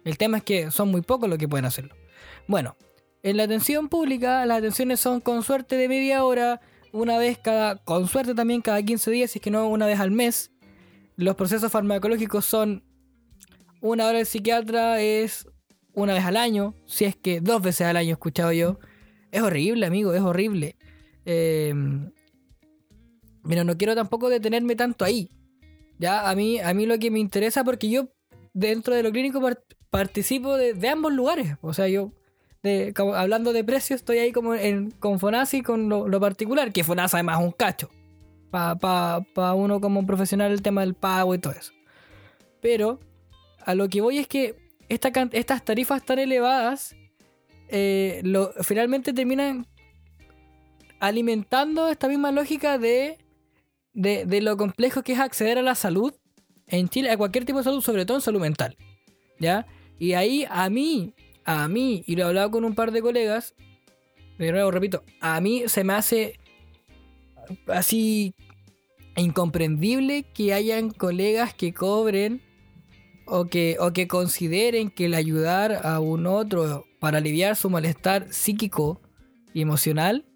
El tema es que son muy pocos los que pueden hacerlo. Bueno, en la atención pública las atenciones son con suerte de media hora, una vez cada, con suerte también cada 15 días, si es que no una vez al mes. Los procesos farmacológicos son una hora de psiquiatra es una vez al año, si es que dos veces al año he escuchado yo. Es horrible, amigo, es horrible. Eh, pero no quiero tampoco detenerme tanto ahí. Ya, a mí, a mí lo que me interesa, porque yo dentro de lo clínico participo de, ambos lugares. O sea, yo, hablando de precios, estoy ahí como en, con Fonasi con lo, particular, que Fonasa además es un cacho. Para uno como profesional el tema del pago y todo eso. Pero a lo que voy es que estas tarifas tan elevadas eh, finalmente terminan alimentando esta misma lógica de, de, lo complejo que es acceder a la salud en Chile, a cualquier tipo de salud, sobre todo en salud mental. ¿Ya? Y ahí a mí, a mí, y lo he hablado con un par de colegas, de nuevo repito, a mí se me hace así incomprendible que hayan colegas que cobren o que, o que consideren que el ayudar a un otro para aliviar su malestar psíquico y emocional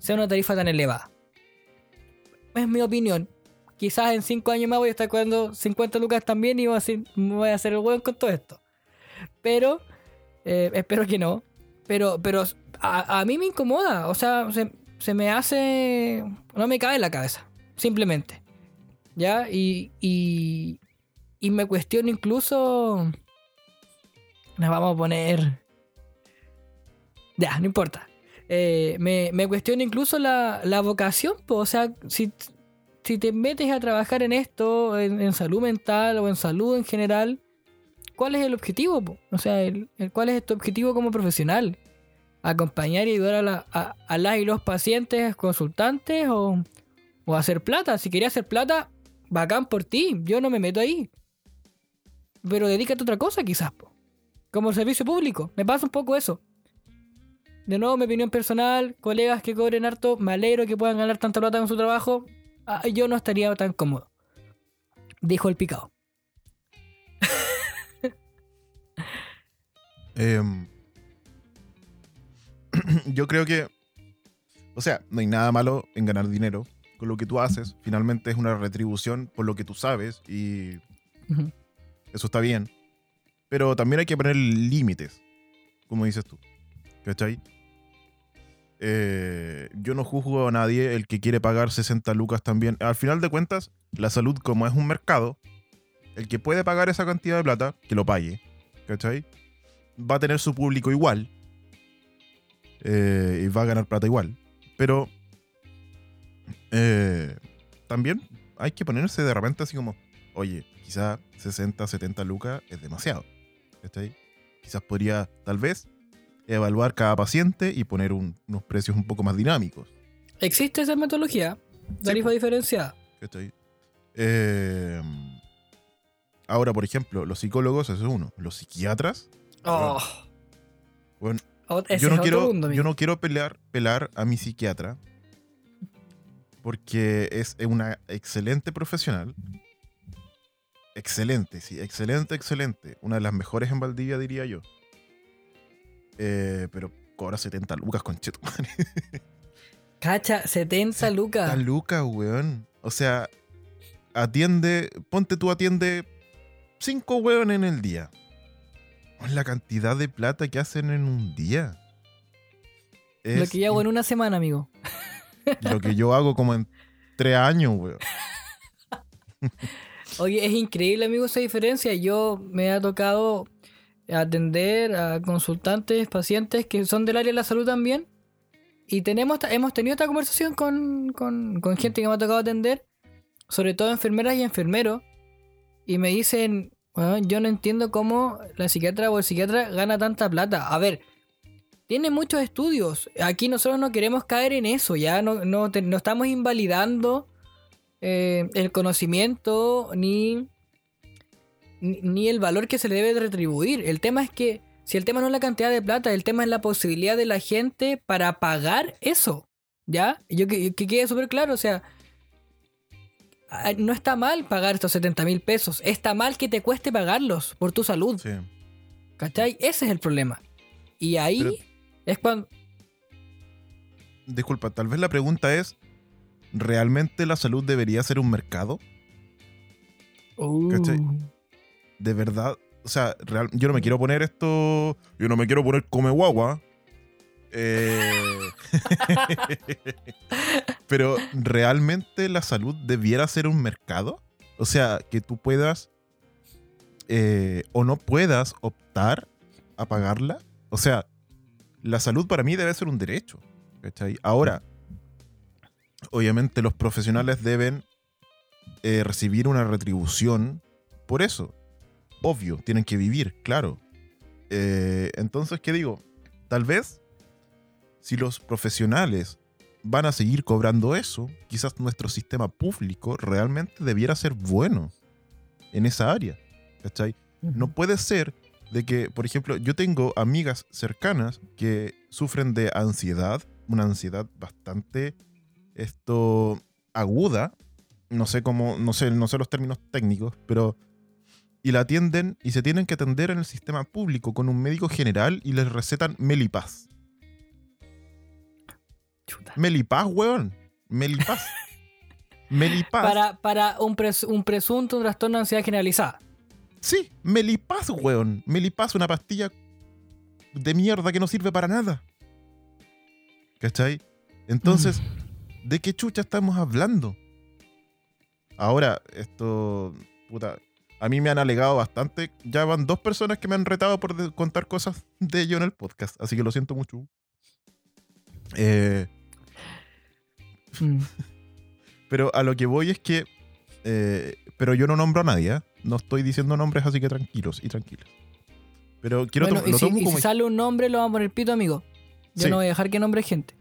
sea una tarifa tan elevada. Es mi opinión. Quizás en 5 años más voy a estar cobrando 50 lucas también y voy a hacer el hueón con todo esto. Pero, eh, espero que no. Pero, pero a, mí me incomoda. O sea, se, me hace. No me cabe en la cabeza. Simplemente. ¿Ya? Y, y, y me cuestiono incluso. Nos vamos a poner ya, no importa. Eh, me, me cuestiono incluso la, vocación, o sea, si, si te metes a trabajar en esto, en, salud mental o en salud en general, ¿cuál es el objetivo? O sea, el, ¿cuál es tu objetivo como profesional? ¿Acompañar y ayudar a, la, a, las y los pacientes consultantes o, o hacer plata? Si querías hacer plata, bacán por ti, yo no me meto ahí. Pero dedícate a otra cosa quizás, como servicio público. Me pasa un poco eso. De nuevo, mi opinión personal, colegas que cobren harto, me alegro que puedan ganar tanta plata con su trabajo. Ah, yo no estaría tan cómodo. Dijo el picado. Em, yo creo que, o sea, no hay nada malo en ganar dinero con lo que tú haces. Finalmente es una retribución por lo que tú sabes y eso está bien. Pero también hay que poner límites, como dices tú. ¿Cachai? Eh, yo no juzgo a nadie el que quiere pagar 60 lucas también. Al final de cuentas, la salud, como es un mercado, el que puede pagar esa cantidad de plata, que lo pague. ¿Cachai? Va a tener su público igual. Eh, y va a ganar plata igual. Pero eh, también hay que ponerse de repente así como, oye, quizá 60, 70 lucas es demasiado. ¿Cachai? Quizás podría, tal vez, evaluar cada paciente y poner unos precios un poco más dinámicos. ¿Existe esa metodología? Tarifa diferenciada. Eh, ahora, por ejemplo, los psicólogos, eso es uno. Los psiquiatras. Oh. Bueno, yo, no quiero, yo no quiero pelear, pelar a mi psiquiatra porque es una excelente profesional. Excelente, sí, excelente, excelente. Una de las mejores en Valdivia, diría yo. Eh, pero cobra 70 lucas, concheto. Cacha, 70 lucas. 70 lucas, weón. O sea, atiende, ponte tú, atiende 5 weón en el día. Es la cantidad de plata que hacen en un día. lo que yo hago en una semana, amigo. Lo que yo hago como en 3 años, weón. Oye, es increíble, amigo, esa diferencia. Yo me ha tocado atender a consultantes, pacientes que son del área de la salud también. Y tenemos, hemos tenido esta conversación con, gente que me ha tocado atender, sobre todo enfermeras y enfermeros. Y me dicen, bueno, yo no entiendo cómo la psiquiatra o el psiquiatra gana tanta plata. A ver, tiene muchos estudios. Aquí nosotros no queremos caer en eso, ya no, no, estamos invalidando eh, el conocimiento ni ni, el valor que se le debe de retribuir. El tema es que, si el tema no es la cantidad de plata, el tema es la posibilidad de la gente para pagar eso. ¿Ya? Yo que, que quede súper claro, o sea, ah, no está mal pagar estos 70 mil pesos, está mal que te cueste pagarlos por tu salud. Sí. ¿Cachai? Ese es el problema. Y ahí Pero- es cuando... Disculpa, tal vez la pregunta es, ¿realmente la salud debería ser un mercado? ¿Cachai? De verdad, o sea, real- yo no me quiero poner esto, yo no me quiero poner come guagua. eh, pero ¿realmente la salud debiera ser un mercado? O sea, que tú puedas eh, o no puedas optar a pagarla. O sea, la salud para mí debe ser un derecho. ¿cachai? Ahora, obviamente los profesionales deben eh, recibir una retribución por eso. Obvio, tienen que vivir, claro. Eh, entonces, ¿qué digo? Tal vez, si los profesionales van a seguir cobrando eso, quizás nuestro sistema público realmente debiera ser bueno en esa área. ¿Cachai? No puede ser de que, por ejemplo, yo tengo amigas cercanas que sufren de ansiedad, una ansiedad bastante esto aguda, no sé cómo, no sé, no sé los términos técnicos, pero y la atienden y se tienen que atender en el sistema público con un médico general y les recetan Melipaz. Chuta. Melipaz, weón. Melipaz. Melipaz. Para, para un, pres- un presunto trastorno de ansiedad generalizada. Sí, Melipaz, weón. Melipaz, una pastilla de mierda que no sirve para nada. ¿Cachai? Entonces, ¿de qué chucha estamos hablando? Ahora, esto. Puta. A mí me han alegado bastante. Ya van dos personas que me han retado por contar cosas de ello en el podcast. Así que lo siento mucho. Eh, Mm. Pero a lo que voy es que. eh, pero yo no nombro a nadie, ¿eh? No estoy diciendo nombres, así que tranquilos y tranquilas. Pero quiero Bueno, y lo si, tomo y como. si sale un nombre, lo vamos a poner pito, amigo. Yo Sí. no voy a dejar que nombre gente.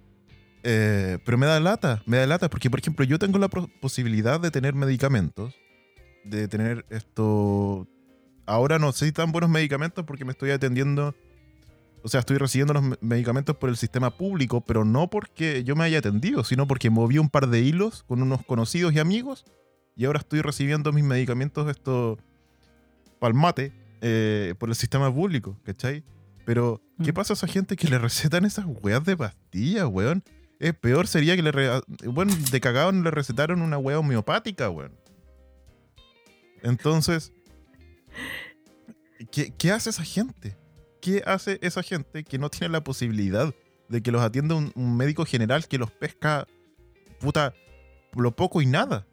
pero me da lata, me da lata, porque por ejemplo, yo tengo la posibilidad de tener medicamentos, de tener esto. Ahora no sé si tan buenos medicamentos porque me estoy atendiendo. O sea, estoy recibiendo los me- medicamentos por el sistema público, pero no porque yo me haya atendido, sino porque moví un par de hilos con unos conocidos y amigos y ahora estoy recibiendo mis medicamentos esto palmate eh, por el sistema público, ¿cachai? Pero, ¿qué Mm. pasa a esa gente que le recetan esas weas de pastillas, weón? Es peor sería que le... re- Bueno, de cagado no le recetaron una wea homeopática, weón. Entonces, ¿qué, hace esa gente? ¿Qué hace esa gente que no tiene la posibilidad de que los atienda un, médico general que los pesca, puta, lo poco y nada?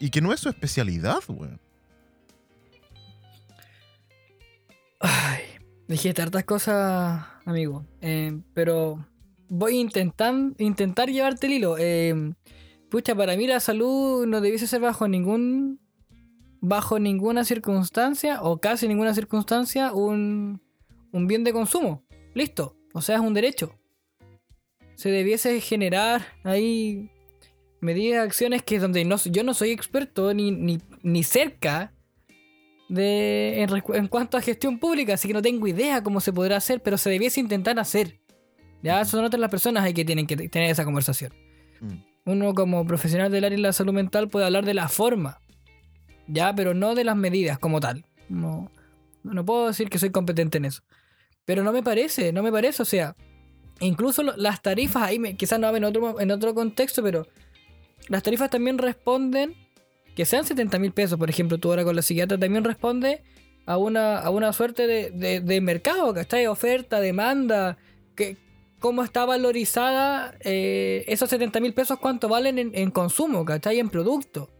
Y que no es su especialidad, weón. Ay, dijiste hartas cosas, amigo. Eh, pero voy a intentar, intentar llevarte el hilo. Eh, pucha, para mí la salud no debiese ser bajo ningún. Bajo ninguna circunstancia, o casi ninguna circunstancia, un, un bien de consumo. Listo. O sea, es un derecho. Se debiese generar ahí medidas, acciones que donde no, yo no soy experto ni, ni, ni cerca de, en, cuanto a gestión pública, así que no tengo idea cómo se podrá hacer, pero se debiese intentar hacer. Ya son otras las personas ahí que tienen que tener esa conversación. Mm. Uno como profesional del área de la salud mental puede hablar de la forma, ya, pero no de las medidas como tal. No, no puedo decir que soy competente en eso. Pero no me parece, no me parece, o sea, incluso las tarifas, ahí me- quizás no en otro, en otro contexto, pero las tarifas también responden que sean 70 mil pesos, por ejemplo, tú ahora con la psiquiatra también responde a una, a una suerte de, de, de mercado, ¿cachai? Oferta, demanda, que, cómo está valorizada eh, esos 70 mil pesos, cuánto valen en, en consumo, ¿cachai? En producto.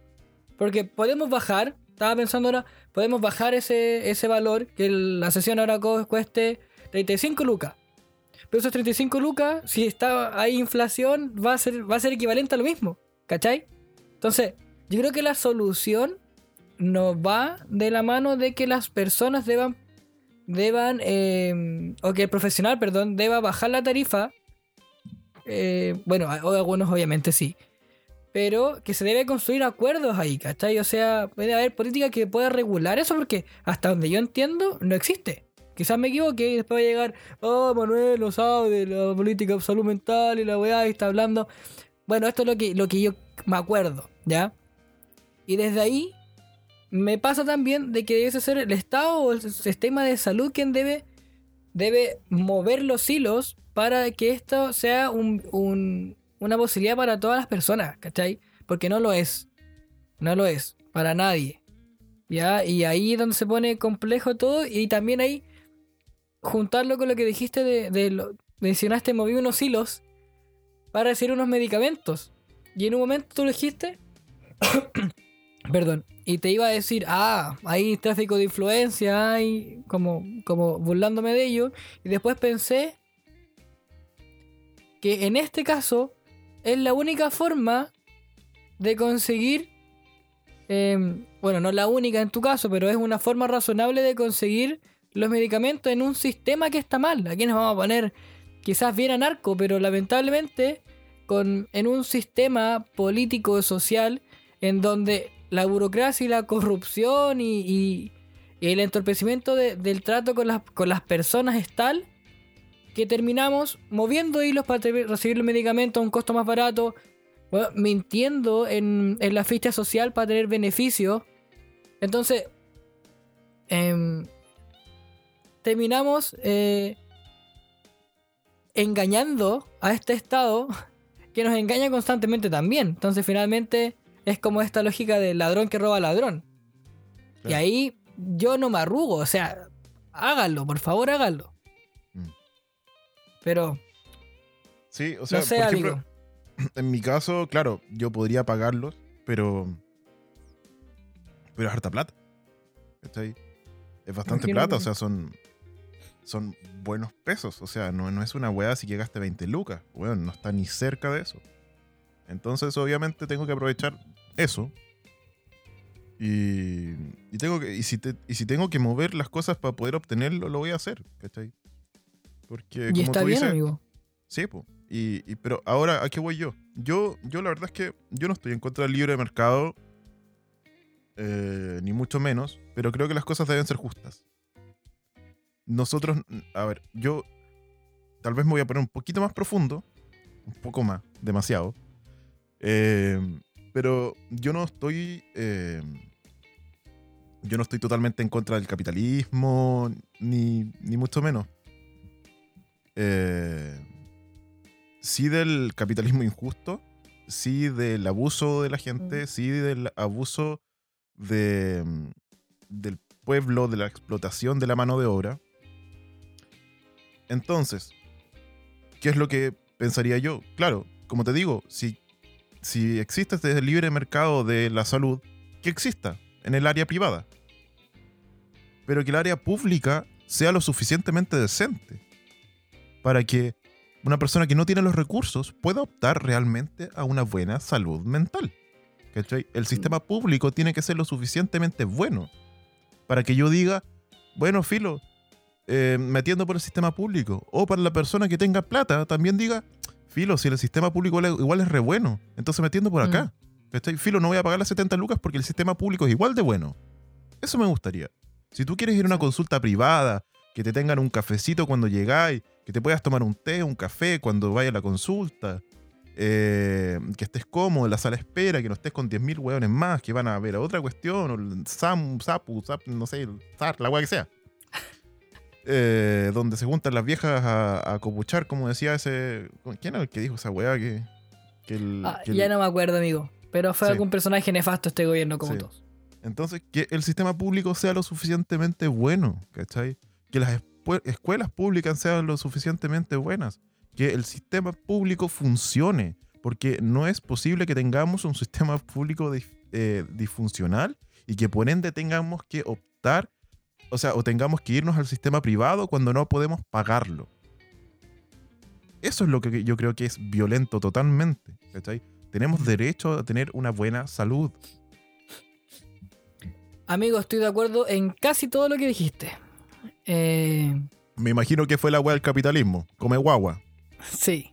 Porque podemos bajar, estaba pensando ahora, podemos bajar ese, ese valor, que la sesión ahora cueste 35 lucas. Pero esos 35 lucas, si está hay inflación, va a ser, va a ser equivalente a lo mismo, ¿cachai? Entonces, yo creo que la solución no va de la mano de que las personas deban, deban, eh, o que el profesional, perdón, deba bajar la tarifa. Eh, bueno, algunos obviamente sí. Pero que se debe construir acuerdos ahí, ¿cachai? O sea, puede haber política que pueda regular eso porque hasta donde yo entiendo no existe. Quizás me equivoque y después va a llegar, oh, Manuel no sabe de la política de salud mental y la weá y está hablando. Bueno, esto es lo que, lo que yo me acuerdo, ¿ya? Y desde ahí me pasa también de que debe ser el Estado o el sistema de salud quien debe, debe mover los hilos para que esto sea un, una posibilidad para todas las personas, ¿cachai? Porque no lo es. No lo es. Para nadie. ¿Ya? Y ahí es donde se pone complejo todo. Y también ahí juntarlo con lo que dijiste de, lo, mencionaste, moví unos hilos para decir unos medicamentos. Y en un momento tú lo dijiste. Perdón. Y te iba a decir, ah, hay tráfico de influencia, hay como, como burlándome de ello. Y después pensé que en este caso es la única forma de conseguir, em, bueno, no la única en tu caso, pero es una forma razonable de conseguir los medicamentos en un sistema que está mal. Aquí nos vamos a poner quizás bien anarco, pero lamentablemente con, en un sistema político social en donde la burocracia y la corrupción y, el entorpecimiento del trato con las, con las personas es tal que terminamos moviendo hilos para recibir los medicamentos a un costo más barato, mintiendo en, la ficha social para tener beneficios. Entonces, em, terminamos eh, engañando a este Estado que nos engaña constantemente también. Entonces, finalmente, es como esta lógica del ladrón que roba ladrón. Y ahí yo no me arrugo, o sea, háganlo, por favor, háganlo. Pero. Sí, o sea, por ejemplo, en mi caso, claro, yo podría pagarlos, pero. Pero es harta plata. ¿Está Es bastante plata, o sea, son. Son buenos pesos. O sea, no, no es una weá si que gaste 20 lucas. Bueno, no está ni cerca de eso. Entonces, obviamente, tengo que aprovechar eso. Y, y tengo que, y si, y si tengo que mover las cosas para poder obtenerlo, lo voy a hacer. ¿Cachai? Porque, y está bien, amigo. Sí, pues. Y, pero ahora, ¿a qué voy yo? yo? Yo la verdad es que yo no estoy en contra del libre mercado, eh, ni mucho menos, pero creo que las cosas deben ser justas. Nosotros, a ver, yo tal vez me voy a poner un poquito más profundo, un poco más, demasiado, eh, pero yo no estoy... Eh, yo no estoy totalmente en contra del capitalismo, ni, ni mucho menos. Eh, sí del capitalismo injusto, sí del abuso de la gente, sí del abuso de, mm, del pueblo, de la explotación de la mano de obra. Entonces, ¿qué es lo que pensaría yo? Claro, como te digo, si, si existe este libre mercado de la salud, que exista en el área privada. Pero que el área pública sea lo suficientemente decente para que una persona que no tiene los recursos pueda optar realmente a una buena salud mental. El sistema público tiene que ser lo suficientemente bueno para que yo diga, bueno, filo, eh, me atiendo por el sistema público. O para la persona que tenga plata, también diga, filo, si el sistema público igual es re bueno, entonces me atiendo por acá. Mm. Filo, no voy a pagar las 70 lucas porque el sistema público es igual de bueno. Eso me gustaría. Si tú quieres ir a una consulta privada, que te tengan un cafecito cuando llegáis, que te puedas tomar un té, un café cuando vaya a la consulta, eh, que estés cómodo en la sala de espera, que no estés con 10.000 hueones más que van a ver a otra cuestión, o el SAM, SAPU, no sé, el SAR, la hueá que sea. Eh, donde se juntan las viejas a, copuchar, como decía ese. ¿Quién era el que dijo esa weá? Que, ah, ya no me acuerdo, amigo. Pero fue algún personaje nefasto este gobierno, como todos. Entonces, que el sistema público sea lo suficientemente bueno, ¿cachai? Que las escuelas públicas sean lo suficientemente buenas, que el sistema público funcione, porque no es posible que tengamos un sistema público eh, disfuncional y que por ende tengamos que optar, o sea, o tengamos que irnos al sistema privado cuando no podemos pagarlo. Eso es lo que yo creo que es violento totalmente. Tenemos derecho a tener una buena salud. Amigo, estoy de acuerdo en casi todo lo que dijiste. Eh, Me imagino que fue la weá del capitalismo. Come guagua. Sí.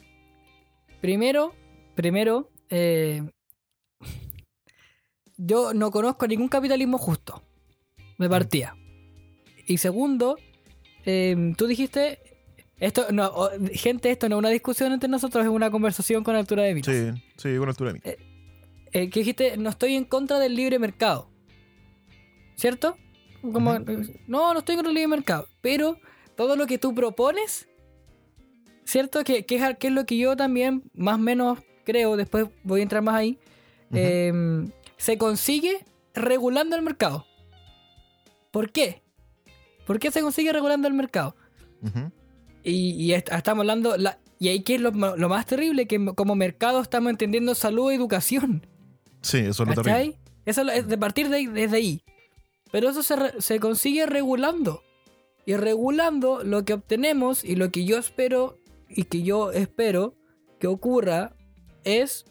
Primero, primero, eh, yo no conozco ningún capitalismo justo. De Mm. partida. Y segundo, eh, tú dijiste. Esto, no, gente, esto no es una discusión entre nosotros, es una conversación con altura de miras. Sí, sí, con altura de mí. Eh, que dijiste, no estoy en contra del libre mercado. ¿Cierto? Como, No, no estoy en contra del libre mercado. Pero todo lo que tú propones, ¿cierto? Que, que es, que es lo que yo también más o menos creo, después voy a entrar más ahí, eh, se consigue regulando el mercado. ¿Por qué? ¿Por qué se consigue regulando el mercado? Y, y est- estamos hablando, la- y ahí que es lo, lo más terrible, que como mercado estamos entendiendo salud y educación. Sí, eso es lo terrible. Eso es de partir de desde ahí. Pero eso se, se consigue regulando. Y regulando lo que obtenemos y lo que yo espero y que yo espero que ocurra es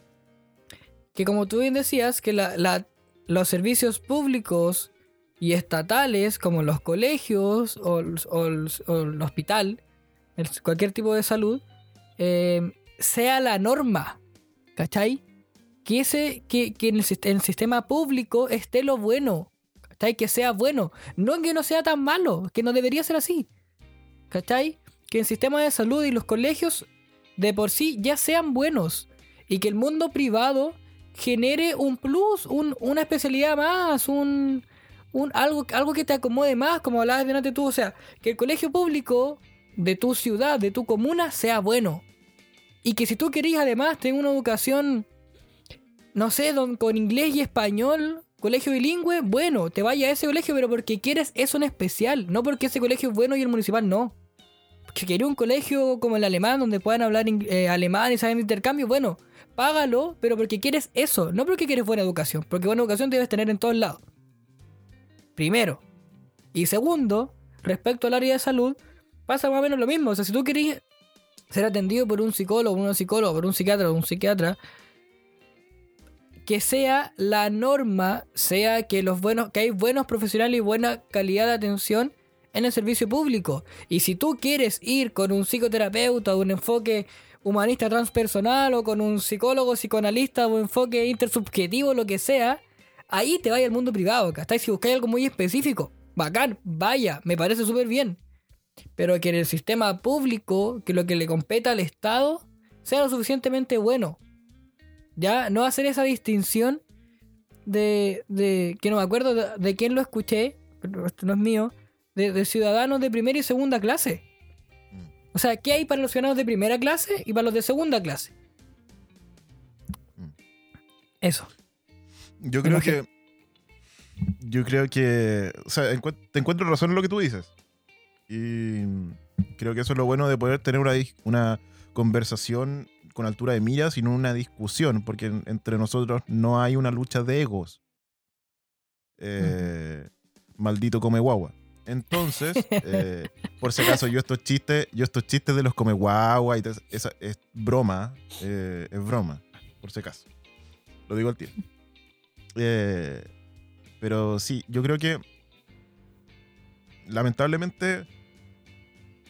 que como tú bien decías, que la- la- los servicios públicos y estatales como los colegios o, o el- hospital, cualquier tipo de salud, eh, sea la norma. ¿Cachai? que, ese, que, que en, el, el sistema público esté lo bueno, ¿cachai? Que sea bueno, no que no sea tan malo, que no debería ser así, ¿cachai? Que el sistema de salud y los colegios de por sí ya sean buenos y que el mundo privado genere un plus, un- una especialidad más, un, un, algo, algo que te acomode más, como hablabas delante tú, o sea, que el colegio público de tu ciudad, de tu comuna, sea bueno. Y que si tú querías además tener una educación no sé, con inglés y español, colegio bilingüe, bueno, te vaya a ese colegio, pero porque quieres eso en especial, no porque ese colegio es bueno y el municipal no. Si quieres un colegio como el alemán, donde puedan hablar eh, alemán y saben intercambio, bueno, págalo, pero porque quieres eso, no porque quieres buena educación, porque buena educación debes tener en todos lados. Primero. Y segundo, respecto al área de salud, pasa más o menos lo mismo. O sea, si tú querés ser atendido por un psicólogo, una psicóloga, por un psiquiatra o un psiquiatra, que sea la norma, sea que los buenos, que hay buenos profesionales y buena calidad de atención en el servicio público. Y si tú quieres ir con un psicoterapeuta un enfoque humanista transpersonal o con un psicólogo, psicoanalista o enfoque intersubjetivo, lo que sea, ahí te vaya al mundo privado, ¿cachai? Si buscáis algo muy específico, bacán, vaya, me parece súper bien. Pero que en el sistema público, que lo que le competa al Estado, sea lo suficientemente bueno. Ya, no hacer esa distinción de, de que no me acuerdo de, de quién lo escuché, pero esto no es mío, de, de ciudadanos de primera y segunda clase. Mm. O sea, ¿qué hay para los ciudadanos de primera clase y para los de segunda clase? Mm. Eso. Yo creo que. Yo creo que. O sea, te encuentro razón en lo que tú dices. Y creo que eso es lo bueno de poder tener una, una conversación con altura de miras y no una discusión, porque en- entre nosotros no hay una lucha de egos. Eh, Maldito come guagua. Entonces, eh, por si acaso, yo estos chistes, yo estos chistes de los come guagua y esa es broma, eh, es broma, por si acaso. Lo digo al tiro. Pero sí, yo creo que lamentablemente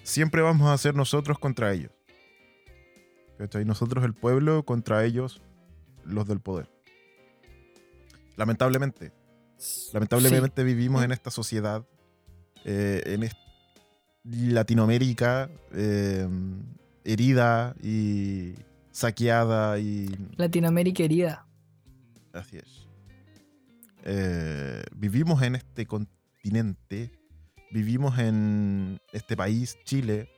siempre vamos a ser nosotros contra ellos. ¿Cachai? Nosotros el pueblo contra ellos los del poder. Lamentablemente. Lamentablemente vivimos Mm. en esta sociedad, eh, en est- Latinoamérica, eh, herida y saqueada y. Latinoamérica herida. Así es. Eh, vivimos en este continente, vivimos en este país, Chile,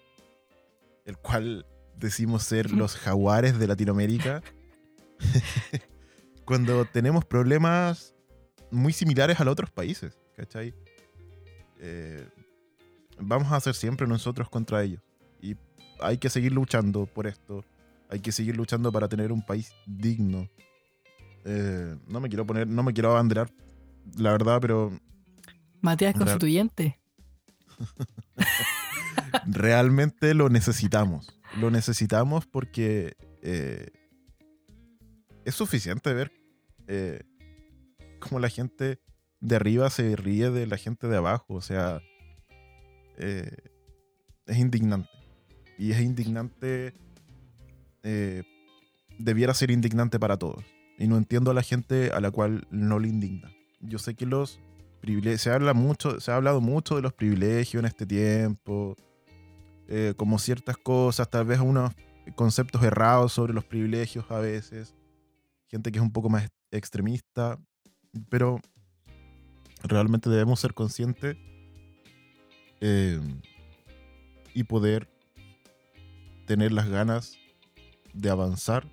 el cual decimos ser los jaguares de Latinoamérica, cuando tenemos problemas muy similares a los otros países, ¿cachai? Eh, vamos a ser siempre nosotros contra ellos. Y hay que seguir luchando por esto. Hay que seguir luchando para tener un país digno. Eh, no me quiero poner, no me quiero abanderar, la verdad, pero Matías Constituyente. realmente lo necesitamos. Lo necesitamos porque eh, es suficiente ver eh, cómo la gente de arriba se ríe de la gente de abajo. O sea, eh, es indignante. Y es indignante, debiera ser indignante para todos. y no entiendo a la gente a la cual no le indigna. Yo sé que los privilegios, se habla mucho, se ha hablado mucho de los privilegios en este tiempo, eh, como ciertas cosas, tal vez unos conceptos errados sobre los privilegios a veces, gente que es un poco más extremista, pero realmente debemos ser conscientes eh, y poder tener las ganas de avanzar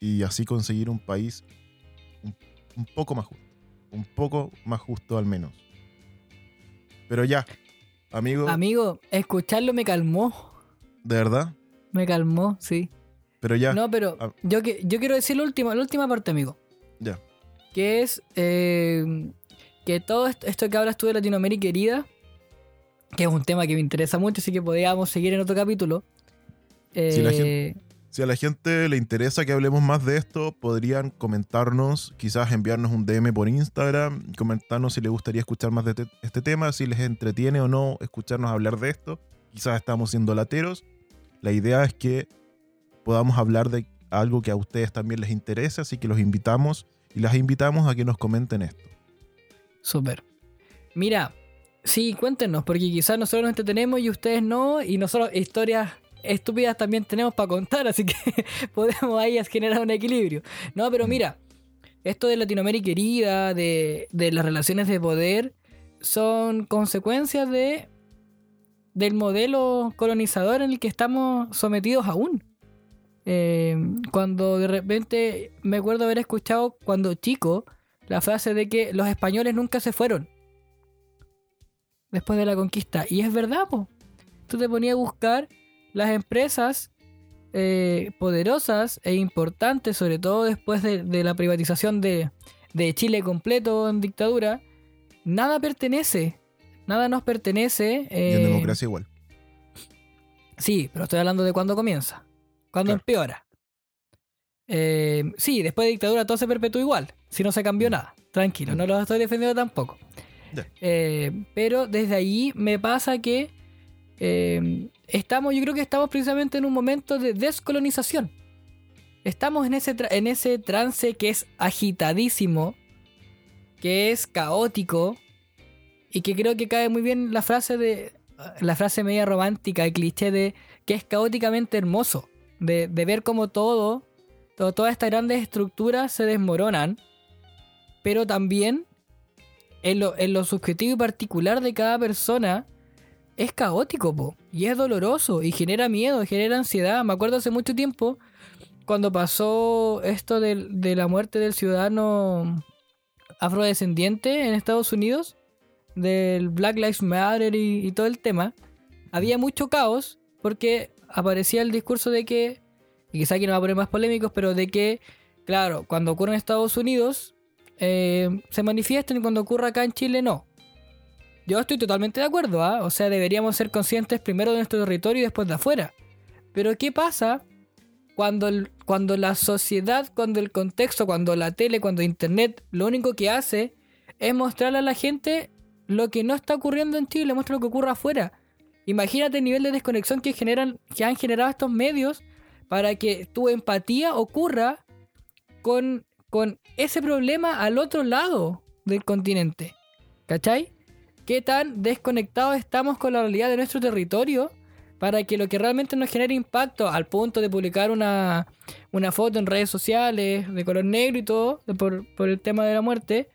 y así conseguir un país un, un poco más justo. Un poco más justo al menos. Pero ya, amigo. Amigo, escucharlo me calmó. ¿De verdad? Me calmó, sí. Pero ya. No, pero Ah. yo, yo quiero decir la última, la última parte, amigo. Ya. Que es eh, que todo esto, que hablas tú de Latinoamérica herida, que es un tema que me interesa mucho, así que podríamos seguir en otro capítulo. La Eh, Si a la gente le interesa que hablemos más de esto, podrían comentarnos, quizás enviarnos un DM por Instagram, comentarnos si les gustaría escuchar más de te- este tema, si les entretiene o no escucharnos hablar de esto. Quizás estamos siendo lateros. La idea es que podamos hablar de algo que a ustedes también les interese, así que los invitamos y las invitamos a que nos comenten esto. Súper. Mira, sí, cuéntenos, porque quizás nosotros nos entretenemos y ustedes no, y nosotros historias estúpidas también tenemos para contar, así que podemos ahí generar un equilibrio. No, pero mira, esto de Latinoamérica herida, de, de las relaciones de poder, son consecuencias de del modelo colonizador en el que estamos sometidos aún. Eh, cuando de repente me acuerdo haber escuchado cuando chico la frase de que los españoles nunca se fueron después de la conquista. Y es verdad, po. Tú te ponías a buscar las empresas eh, poderosas e importantes, sobre todo después de, de la privatización de, de Chile completo en dictadura. Nada pertenece. Nada nos pertenece. Y en eh, democracia igual. Sí, pero estoy hablando de cuándo comienza. Cuándo Claro. empeora. Eh, sí, después de dictadura todo se perpetuó igual. Si no se cambió nada. Tranquilo, no lo estoy defendiendo tampoco. Eh, pero desde ahí me pasa que eh, estamos, yo creo que estamos precisamente en un momento de descolonización. Estamos en ese, en ese trance que es agitadísimo, que es caótico, y que creo que cae muy bien la frase de. La frase media romántica y cliché de que es caóticamente hermoso. De, de ver cómo todo, todo, todas estas grandes estructuras se desmoronan. Pero también en lo, en lo subjetivo y particular de cada persona es caótico, po, y es doloroso, y genera miedo, genera ansiedad. Me acuerdo hace mucho tiempo, cuando pasó esto de, la muerte del ciudadano afrodescendiente en Estados Unidos, del Black Lives Matter y, todo el tema, había mucho caos porque aparecía el discurso de que, y quizá aquí no va a poner más polémicos, pero de que, claro, cuando ocurre en Estados Unidos, eh, se manifiesten y cuando ocurra acá en Chile no. Yo estoy totalmente de acuerdo, ¿ah? O sea, deberíamos ser conscientes primero de nuestro territorio y después de afuera. Pero ¿qué pasa cuando, cuando la sociedad, cuando el contexto, cuando la tele, cuando internet, lo único que hace es mostrarle a la gente lo que no está ocurriendo en Chile, muestra lo que ocurre afuera. Imagínate el nivel de desconexión que, generan, que han generado estos medios para que tu empatía ocurra con, con ese problema al otro lado del continente. ¿Cachai? ¿Qué tan desconectados estamos con la realidad de nuestro territorio para que lo que realmente nos genere impacto al punto de publicar una, una foto en redes sociales de color negro y todo por, por el tema de la muerte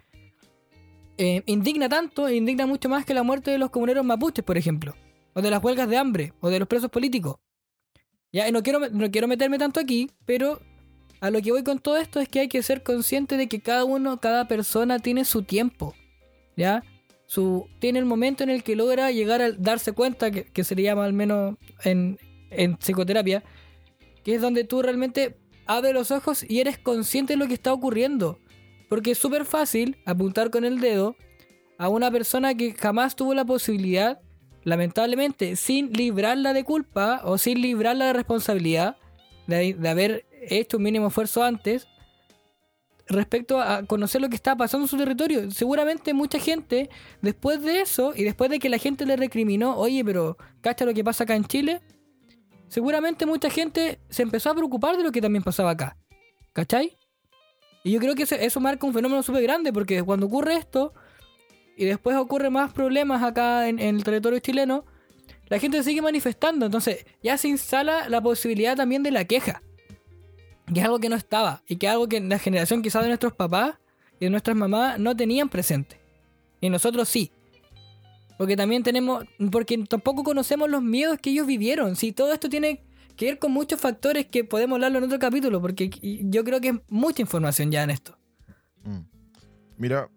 eh, indigna tanto e indigna mucho más que la muerte de los comuneros mapuches, por ejemplo, o de las huelgas de hambre, o de los presos políticos. Ya, no quiero, no quiero meterme tanto aquí, pero a lo que voy con todo esto es que hay que ser consciente de que cada uno, cada persona tiene su tiempo, ¿ya? Tiene el momento en el que logra llegar a darse cuenta, que, que se le llama al menos en, en psicoterapia, que es donde tú realmente abres los ojos y eres consciente de lo que está ocurriendo. Porque es súper fácil apuntar con el dedo a una persona que jamás tuvo la posibilidad, lamentablemente, sin librarla de culpa o sin librarla de responsabilidad de haber hecho un mínimo esfuerzo antes respecto a conocer lo que está pasando en su territorio. Seguramente mucha gente, después de eso y después de que la gente le recriminó, oye, pero ¿cacha lo que pasa acá en Chile? Seguramente mucha gente se empezó a preocupar de lo que también pasaba acá. ¿Cachai? Y yo creo que eso marca un fenómeno súper grande, porque cuando ocurre esto, y después ocurre más problemas acá en, el territorio chileno, la gente sigue manifestando. Entonces ya se instala la posibilidad también de la queja. Que es algo que no estaba. Y que es algo que la generación quizás de nuestros papás y de nuestras mamás no tenían presente. Y nosotros sí. Porque también tenemos. Porque tampoco conocemos los miedos que ellos vivieron. Si todo esto tiene que ver con muchos factores que podemos hablarlo en otro capítulo. Porque yo creo que es mucha información ya en esto. Mm. Mira,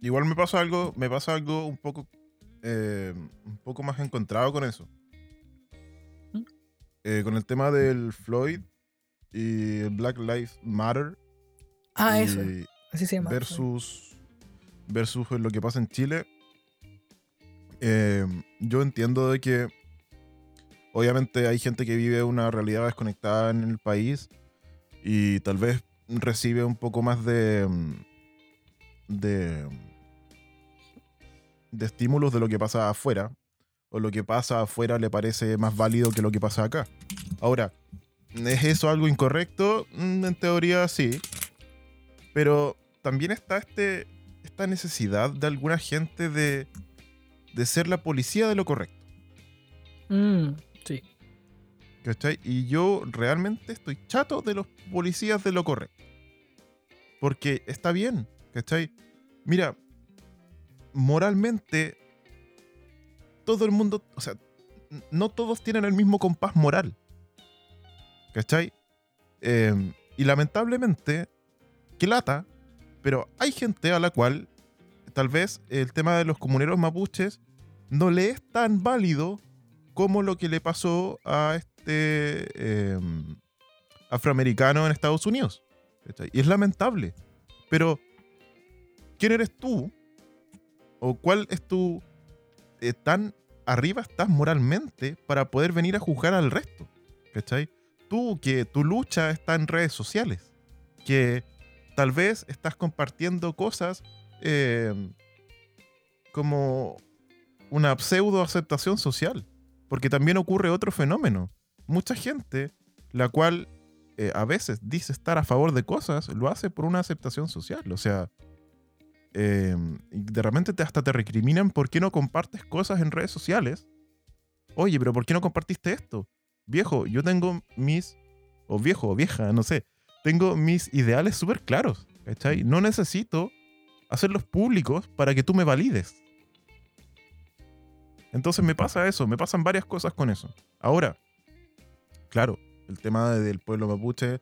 igual me pasa algo. Me pasa algo un poco. Eh, un poco más encontrado con eso. ¿Mm? Eh, con el tema del Floyd y el Black Lives Matter. Ah, eso. Así se llama. Versus, versus lo que pasa en Chile. Eh, yo entiendo de que obviamente hay gente que vive una realidad desconectada en el país y tal vez recibe un poco más de de, de estímulos de lo que pasa afuera o lo que pasa afuera le parece más válido que lo que pasa acá. Ahora, ¿es eso algo incorrecto? Mm, en teoría sí. Pero también está este, esta necesidad de alguna gente de, de ser la policía de lo correcto. Mm, sí. ¿Cachai? Y yo realmente estoy chato de los policías de lo correcto. Porque está bien, ¿cachai? Mira, moralmente, todo el mundo, o sea, no todos tienen el mismo compás moral. ¿Cachai? Em, y lamentablemente, que lata, pero hay gente a la cual tal vez el tema de los comuneros mapuches no le es tan válido como lo que le pasó a este em, afroamericano en Estados Unidos. Y es lamentable. Pero, ¿quién eres tú? ¿O cuál es tu... Eh, tan arriba estás moralmente para poder venir a juzgar al resto? ¿Cachai? Tú que tu lucha está en redes sociales. Que tal vez estás compartiendo cosas em, como una pseudo aceptación social. Porque también ocurre otro fenómeno. Mucha gente, la cual eh, a veces dice estar a favor de cosas, lo hace por una aceptación social. O sea, em, de repente te, hasta te recriminan por qué no compartes cosas en redes sociales. Oye, pero ¿por qué no compartiste esto? Viejo, yo tengo mis, o viejo o vieja, no sé, tengo mis ideales súper claros. ¿cachai? No necesito hacerlos públicos para que tú me valides. Entonces me pasa eso, me pasan varias cosas con eso. Ahora, claro, el tema del pueblo mapuche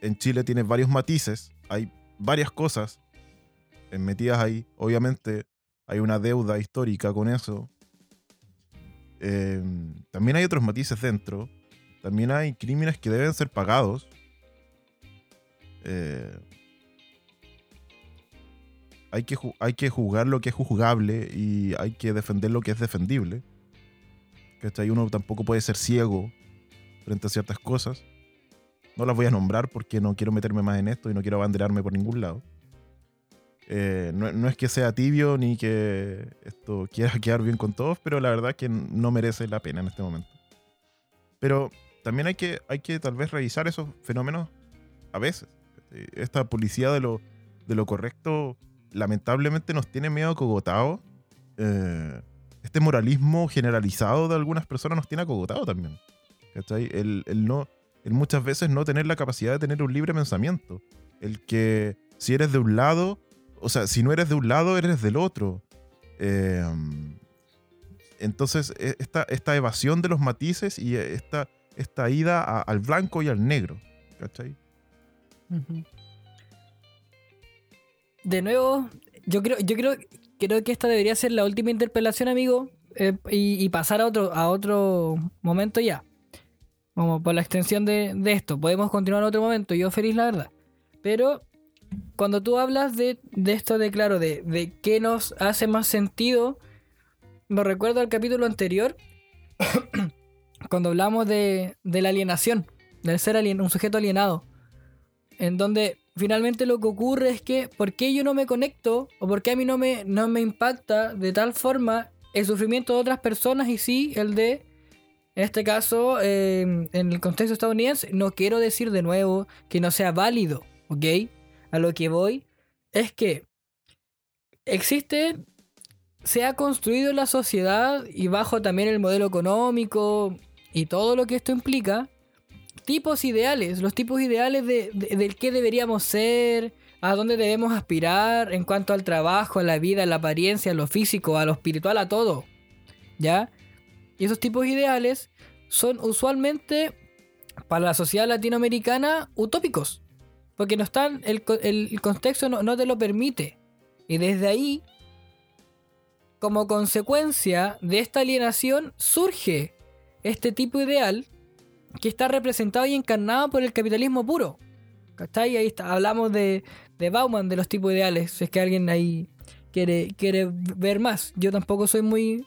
en Chile tiene varios matices, hay varias cosas metidas ahí. Obviamente hay una deuda histórica con eso. Em, también hay otros matices dentro. También hay crímenes que deben ser pagados. Eh, hay, que, hay que juzgar lo que es juzgable y hay que defender lo que es defendible. ¿Cachai? Uno tampoco puede ser ciego frente a ciertas cosas. No las voy a nombrar porque no quiero meterme más en esto y no quiero abanderarme por ningún lado. Eh, no, no, es que sea tibio ni que esto quiera quedar bien con todos, pero la verdad es que no merece la pena en este momento. Pero también hay que, hay que tal vez revisar esos fenómenos a veces. Esta policía de lo, de lo correcto lamentablemente nos tiene medio acogotado. Eh, este moralismo generalizado de algunas personas nos tiene acogotado también. ¿Cachai? El, no, el muchas veces no tener la capacidad de tener un libre pensamiento. El que si eres de un lado, o sea, si no eres de un lado, eres del otro. Eh, entonces, e, esta, esta evasión de los matices y esta, esta ida al blanco y al negro. ¿Cachai? de nuevo, yo creo, yo creo, creo que esta debería ser la última interpelación, amigo, eh, y, pasar a otro, a otro momento ya. Como por la extensión de, esto. Podemos continuar en otro momento, yo feliz, la verdad. Pero cuando tú hablas de, esto de, claro, de, de qué nos hace más sentido, me recuerdo al capítulo anterior, cuando hablamos de, de la alienación, del ser alien, un sujeto alienado, en donde finalmente lo que ocurre es que, ¿por qué yo no me conecto? ¿O por qué a mí no me, no me impacta de tal forma el sufrimiento de otras personas y sí el de, en este caso, em, en el contexto estadounidense? No quiero decir de nuevo que no sea válido ¿ok? A lo que voy es que existe, se ha construido la sociedad y bajo también el modelo económico y todo lo que esto implica, tipos ideales, los tipos ideales de, del qué deberíamos ser, a dónde debemos aspirar en cuanto al trabajo, a la vida, a la apariencia, a lo físico, a lo espiritual, a todo. ¿Ya? Y esos tipos ideales son usualmente para la sociedad latinoamericana utópicos. Porque no están, el, contexto no, te lo permite. Y desde ahí, como consecuencia de esta alienación, surge este tipo ideal que está representado y encarnado por el capitalismo puro. ¿Cachai? Ahí está, hablamos de, de Bauman, de los tipos ideales. Si es que alguien ahí quiere, quiere ver más. Yo tampoco soy muy,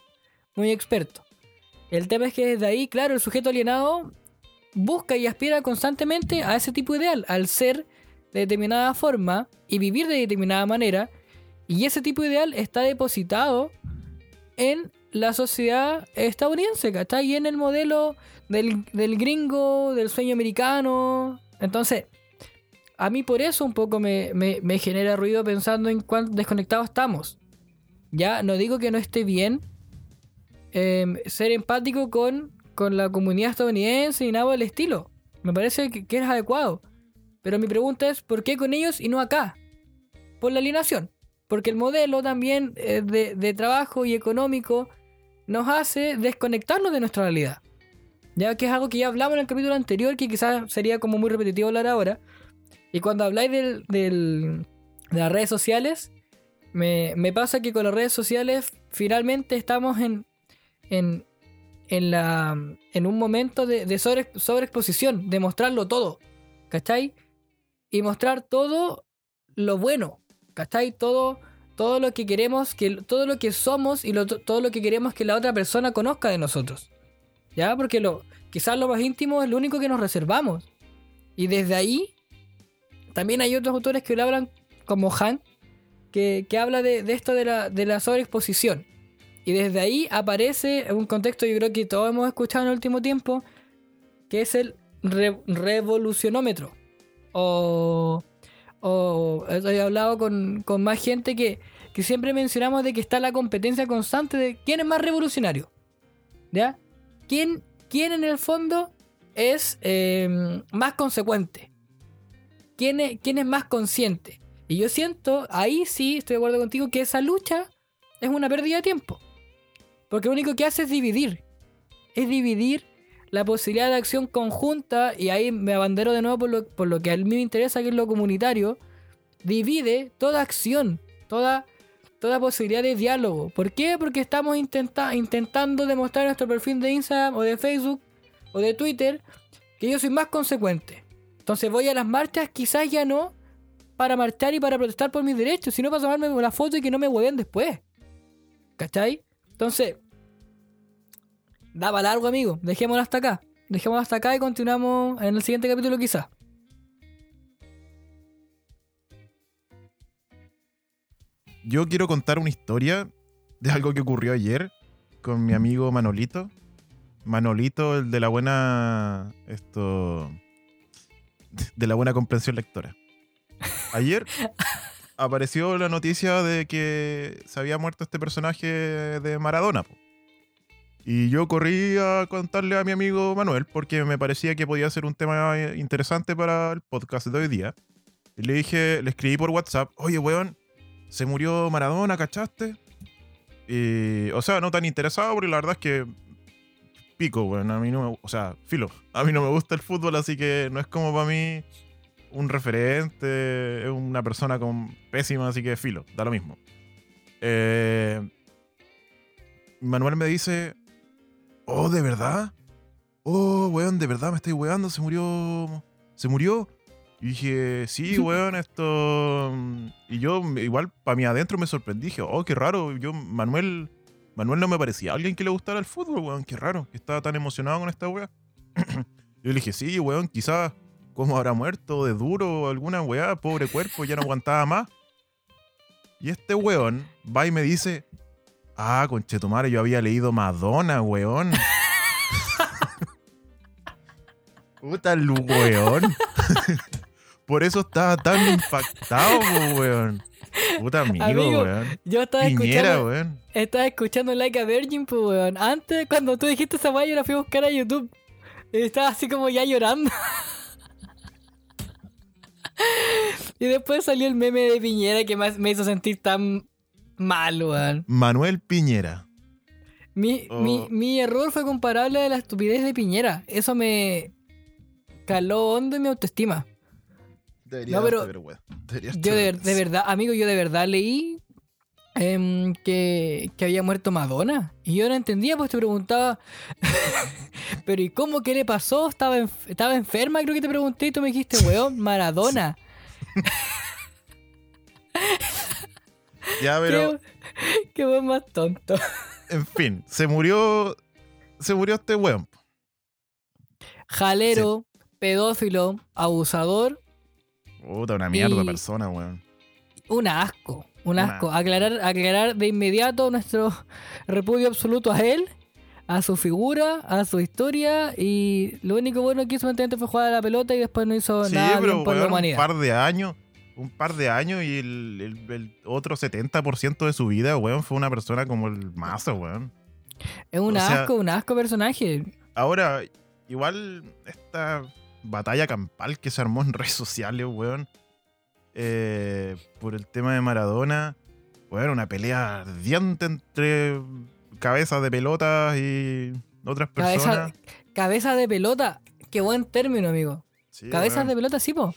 muy experto. El tema es que desde ahí, claro, el sujeto alienado busca y aspira constantemente a ese tipo ideal, al ser de determinada forma y vivir de determinada manera. Y ese tipo ideal está depositado en la sociedad estadounidense, ¿cachai? Y en el modelo del, gringo, del sueño americano. Entonces, a mí por eso un poco me, genera ruido pensando en cuán desconectados estamos. Ya, no digo que no esté bien em, ser empático con, con la comunidad estadounidense y nada del estilo. Me parece que es adecuado. Pero mi pregunta es, ¿por qué con ellos y no acá? Por la alienación. Porque el modelo también eh, de, trabajo y económico nos hace desconectarnos de nuestra realidad. Ya que es algo que ya hablamos en el capítulo anterior, que quizás sería como muy repetitivo hablar ahora. Y cuando habláis del, de las redes sociales, me, pasa que con las redes sociales finalmente estamos en, en, en, la, en un momento de, de sobre, sobreexposición, de mostrarlo todo. ¿Cachai? Y mostrar todo lo bueno. ¿Cachai? Todo, todo lo que queremos, que, todo lo que somos y todo lo que queremos que la otra persona conozca de nosotros. ¿Ya? Porque lo, quizás lo más íntimo es lo único que nos reservamos. Y desde ahí, también hay otros autores que hablan, como Han, que, habla de, esto de la, de la sobreexposición. Y desde ahí aparece un contexto, yo creo que todos hemos escuchado en el último tiempo, que es el revolucionómetro. O o he hablado con, más gente que, siempre mencionamos de que está la competencia constante de quién es más revolucionario. ¿Ya? ¿Quién, quién en el fondo es em, más consecuente? ¿Quién es, ¿Quién es más consciente? Y yo siento, ahí sí estoy de acuerdo contigo, que esa lucha es una pérdida de tiempo. Porque lo único que hace es dividir. Es dividir la posibilidad de acción conjunta, y ahí me abandero de nuevo por lo, por lo que a mí me interesa, que es lo comunitario, divide toda acción, toda, toda posibilidad de diálogo. ¿Por qué? Porque estamos intentando demostrar en nuestro perfil de Instagram o de Facebook o de Twitter que yo soy más consecuente. Entonces voy a las marchas, quizás ya no para marchar y para protestar por mis derechos, sino para tomarme una foto y que no me hueven después. ¿Cachai? Entonces, Daba largo, amigo. Dejémoslo hasta acá. Dejémoslo hasta acá y continuamos en el siguiente capítulo quizás. Yo quiero contar una historia de algo que ocurrió ayer con mi amigo Manolito. Manolito, el de la buena. Esto. De la buena comprensión lectora. Ayer apareció la noticia de que se había muerto este personaje de Maradona. Y yo corrí a contarle a mi amigo Manuel porque me parecía que podía ser un tema interesante para el podcast de hoy día. Y le dije, le escribí por WhatsApp, oye, weón, se murió Maradona, ¿cachaste? Y, o sea, no tan interesado porque la verdad es que pico, weón, a mí no me, o sea, filo, a mí no me gusta el fútbol, así que no es como para mí un referente, es una persona con pésima, así que filo, da lo mismo. Eh, Manuel me dice, Oh, ¿de verdad? Oh, weón, ¿de verdad me estáis weando? ¿Se murió? ¿Se murió? Y dije, sí, weón, esto... Y yo igual para mí adentro me sorprendí. Dije, oh, qué raro. Yo, Manuel... Manuel no me parecía alguien que le gustara el fútbol, weón. Qué raro, que estaba tan emocionado con esta weá. yo le dije, sí, weón, quizás como habrá muerto de duro o alguna weá, pobre cuerpo, ya no aguantaba más. Y este weón va y me dice, Ah, conchetumare, yo había leído Madonna, weón. Puta weón. Por eso estaba tan impactado, weón. Puta amigo, Amigo, weón. Yo estaba Piñera, escuchando, weón. estaba escuchando Like a Virgin, pues, weón. Antes, cuando tú dijiste esa weá, yo la fui a buscar a YouTube. Y estaba así como ya llorando. y después salió el meme de Piñera que me hizo sentir tan mal, weón. Manuel Piñera. Mi, Oh. mi, mi error fue comparable a la estupidez de Piñera. Eso me caló hondo en mi autoestima. Debería No, pero darte vergüenza. Debería Yo de, verdad, amigo, yo de verdad leí em, que, que había muerto Madonna. Y yo no entendía, pues te preguntaba, pero ¿y cómo? ¿Qué le pasó? ¿Estaba, enf- estaba enferma? Creo que te pregunté y tú me dijiste, weón, Maradona. Ya, pero, Qué, qué más tonto. en fin, se murió. Se murió este weón. Jalero, pedófilo, abusador, Puta, una mierda de persona, weón. un asco. Un Un asco. Aclarar, aclarar de inmediato nuestro repudio absoluto a él, a su figura, a su historia. Y lo único bueno que hizo mantenerte fue jugar a la pelota y después no hizo Sí, nada pero bien por la weón, un humanidad. par de años. Un par de años y el, el- el otro 70% de su vida, weón, fue una persona como el mazo, weón. Es un o sea- asco, un asco personaje. Ahora, igual esta batalla campal que se armó en redes sociales, weón, eh, por el tema de Maradona, weón, una pelea ardiente entre cabezas de pelotas y otras Cabeza, personas. cabeza de pelota. Qué buen término, amigo. Sí, Cabezas weón. de pelota, sí, po.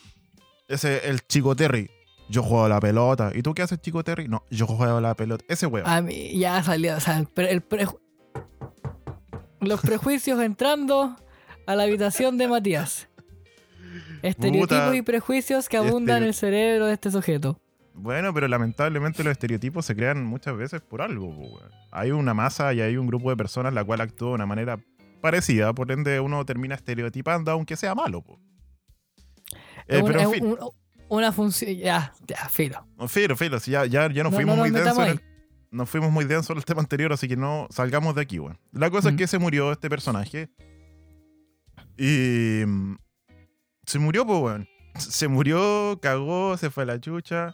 Ese, el Chico Terry. Yo juego la pelota. ¿Y tú qué haces, Chico Terry? No, yo juego la pelota. Ese weón. A mí ya salió. O sea, el pre- el preju- los prejuicios entrando a la habitación de Matías. Estereotipos Puta. y prejuicios que abundan en el cerebro de este sujeto. Bueno, pero lamentablemente los estereotipos se crean muchas veces por algo. weón. Hay una masa y hay un grupo de personas la cual actúa de una manera parecida, por ende uno termina estereotipando aunque sea malo. po. Eh, Es un- pero en es fin, un- una función. Ya, ya, filo. filo, filo, si ya, ya, ya nos No- fuimos no muy densos metamos en el- nos fuimos muy densos en el tema anterior, así que no salgamos de aquí, weón. La cosa Mm. es que se murió este personaje. Y. mm, Se murió, pues, weón. Se murió, cagó, se fue a la chucha.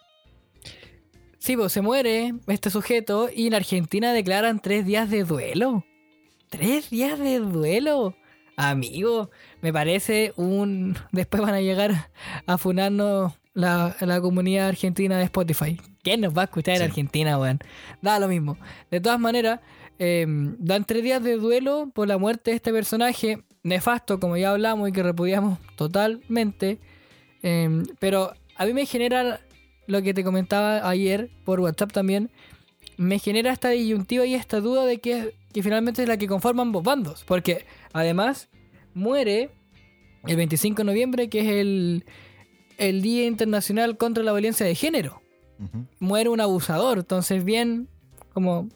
Sí, pues se muere este sujeto y en Argentina declaran tres días de duelo. ¿Tres días de duelo? Amigo, me parece un... Después van a llegar a funarnos la, la comunidad argentina de Spotify. ¿Quién nos va a escuchar en. Argentina, weón? Da lo mismo. De todas maneras, eh, dan tres días de duelo por la muerte de este personaje nefasto, como ya hablamos y que repudiamos totalmente. Eh, pero a mí me genera lo que te comentaba ayer por WhatsApp también. Me genera esta disyuntiva y esta duda de que, que finalmente es la que conforman ambos bandos. Porque además muere el 25 de noviembre, que es el, el Día Internacional contra la Violencia de Género. Muere un abusador. Entonces, bien como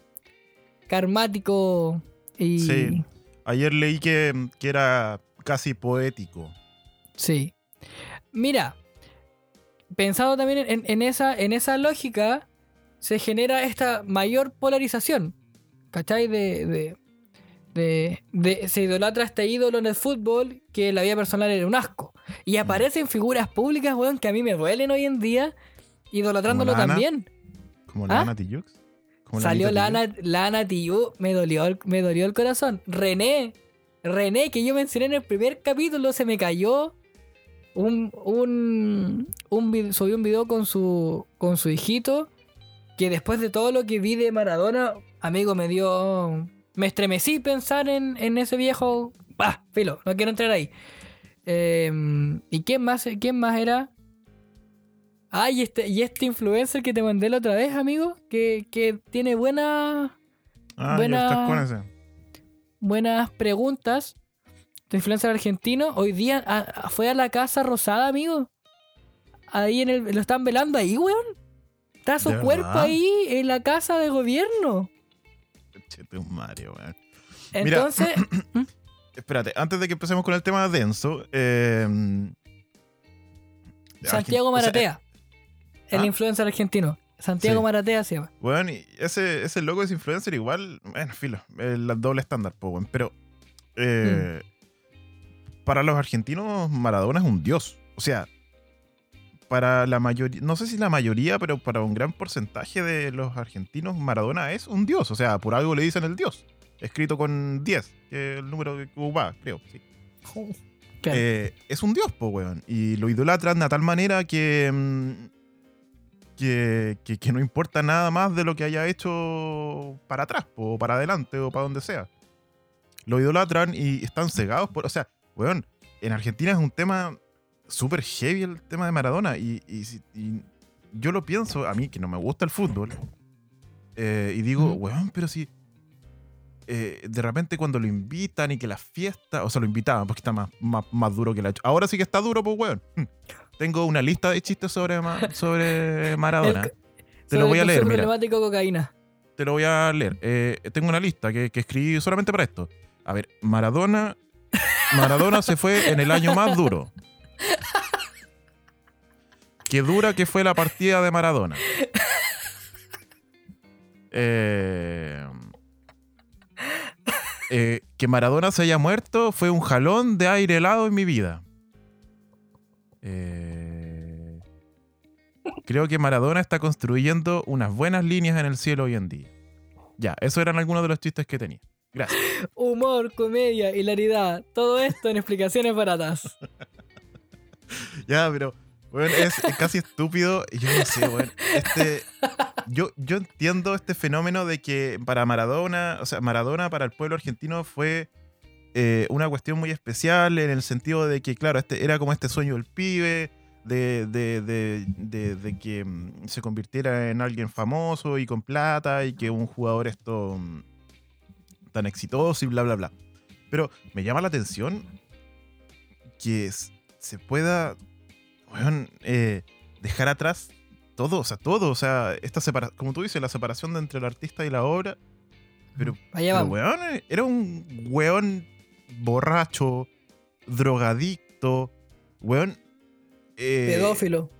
karmático y... Sí. Ayer leí que, que era casi poético. Sí. Mira, pensado también en, en esa, en esa lógica, se genera esta mayor polarización. ¿Cachai? De, de, de- de- se idolatra a este ídolo en el fútbol que la vida personal era un asco. Y aparecen figuras públicas, weón, que a mí me duelen hoy en día, idolatrándolo Como también. Como ¿Ah? la Ana Tijoux. La Salió Lana, Lana Tijoux, me dolió, el- me dolió el corazón. René, René, que yo mencioné en el primer capítulo, se me cayó. Un, un, un subió un video con su, con su hijito. Que después de todo lo que vi de Maradona, amigo, me dio. Me estremecí pensar en, en ese viejo. Bah, filo, no quiero entrar ahí. Eh, ¿Y quién más, quién más era? Ah, y este, y este influencer que te mandé la otra vez, amigo, que, que tiene buenas Ah, Buena- con ese. buenas preguntas. Este influencer argentino, hoy día a- a- fue a la Casa Rosada, amigo. Ahí en el, lo están velando ahí, weón. Está su ¿De cuerpo verdad? ahí en la casa de gobierno. Mario, weón. Mira. Entonces, Espérate, antes de que empecemos con el tema denso. eh, Santiago o sea, Maratea, el ¿ah? influencer argentino. Santiago Sí. Maratea se llama. Weón, y ese, ese loco es influencer igual, bueno, filo, el doble estándar, weón. Pero eh, Mm. para los argentinos, Maradona es un dios. O sea, para la mayoría, no sé si la mayoría, pero para un gran porcentaje de los argentinos, Maradona es un dios. O sea, por algo le dicen el dios. Escrito con 10, que es el número que va, creo. Sí. Claro. Eh, es un dios, po, weón. Y lo idolatran de tal manera que, mm, que, que, que no importa nada más de lo que haya hecho para atrás, po, o para adelante, o para donde sea. Lo idolatran y están cegados por. O sea, weón, en Argentina es un tema súper heavy el tema de Maradona. Y, y y yo lo pienso, a mí que no me gusta el fútbol, eh, y digo, weón, pero si eh, de repente cuando lo invitan y que la fiesta, o sea, lo invitaban porque está más, más, más duro que la... Ahora sí que está duro, pues, weón. Tengo una lista de chistes sobre, sobre Maradona. El- Te lo sobre voy a leer, mira. problemático cocaína. Te lo voy a leer. Eh, tengo una lista que, que escribí solamente para esto. A ver, Maradona. Maradona se fue en el año más duro. Qué dura que fue la partida de Maradona. Eh, eh, que Maradona se haya muerto fue un jalón de aire helado en mi vida. Eh, creo que Maradona está construyendo unas buenas líneas en el cielo hoy en día. Ya, esos eran algunos de los chistes que tenía. Gracias. Humor, comedia, hilaridad. Todo esto en explicaciones baratas. Ya, pero es, casi estúpido. Yo no sé, bueno. Este, yo, entiendo este fenómeno de que para Maradona, o sea, Maradona para el pueblo argentino fue eh, una cuestión muy especial en el sentido de que, claro, este era como este sueño del pibe, de, de, de, de- que mm, se convirtiera en alguien famoso y con plata y que un jugador esto mm, tan exitoso y bla, bla, bla. Pero me llama la atención que se pueda, weón, eh, dejar atrás todo, o sea, todo, o sea, esta separa como tú dices, la separación de entre el artista y la obra. Pero, weón, eh, era un weón borracho, drogadicto, weón. eh, Pedófilo.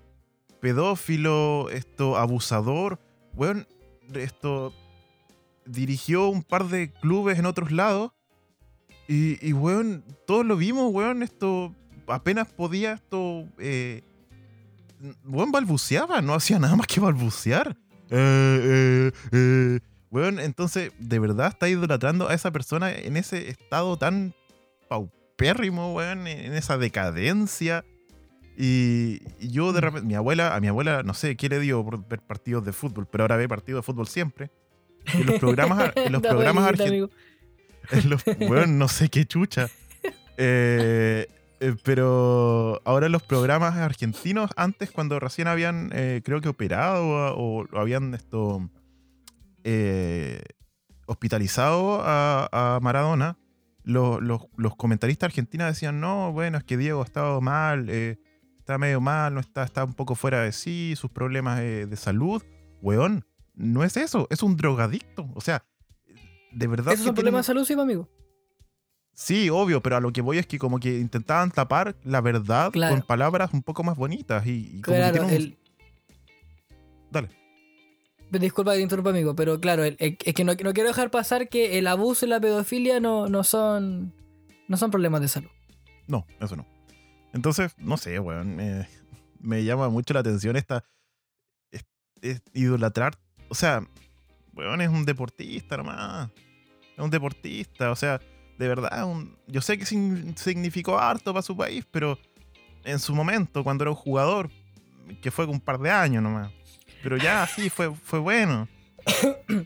pedófilo, esto, abusador, weón, esto, dirigió un par de clubes en otros lados y, y weón, todos lo vimos, weón, esto, apenas podía esto, eh, weón, balbuceaba, no hacía nada más que balbucear. Eh, eh, eh. Entonces, de verdad está idolatrando a esa persona en ese estado tan paupérrimo, weón, en esa decadencia. Y, yo de repente, mi abuela, a mi abuela, no sé qué le dio por ver partidos de fútbol, pero ahora ve partidos de fútbol siempre. En los programas, en los programas argentinos, weón, no sé qué chucha. Eh, eh, pero ahora los programas argentinos, antes cuando recién habían, eh, creo que operado o, o habían esto eh, hospitalizado a, a Maradona, los, los- los comentaristas argentinos decían, no, bueno, es que Diego ha estado mal, está medio mal, no está, está un poco fuera de sí, sus problemas de salud. Weón, no es eso, es un drogadicto. O sea, de verdad... Son tienen- problemas de salud, sí, amigo. Sí, obvio, pero a lo que voy es que como que intentaban tapar la verdad Claro. con palabras un poco más bonitas y, y como que Claro, tienen un- el, Dale. Disculpa que te interrumpa, amigo, pero claro, el- el- es que no, no quiero dejar pasar que el abuso y la pedofilia no, no son no son problemas de salud. No, eso no. Entonces, no sé, weón. eh, me llama mucho la atención esta. es- es idolatrar. O sea, weón, es un deportista nomás. Es un deportista. O sea, de verdad, un- yo sé que significó harto para su país, pero en su momento, cuando era un jugador, que fue un par de años nomás. Pero ya, sí, fue, fue bueno.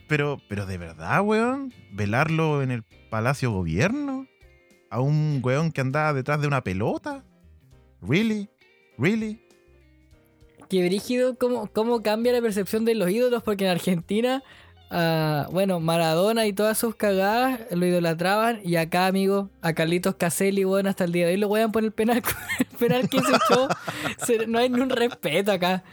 Pero, pero de verdad, weón, velarlo en el Palacio Gobierno a un weón que andaba detrás de una pelota. ¿Really? ¿Really? Qué brígido cómo, cómo cambia la percepción de los ídolos, porque en Argentina, bueno, Maradona y todas sus cagadas lo idolatraban, y acá, amigo, a Carlitos Caselli, bueno, hasta el día de hoy lo voy a poner penal, el penal que se echó. Se- no hay ni un respeto acá.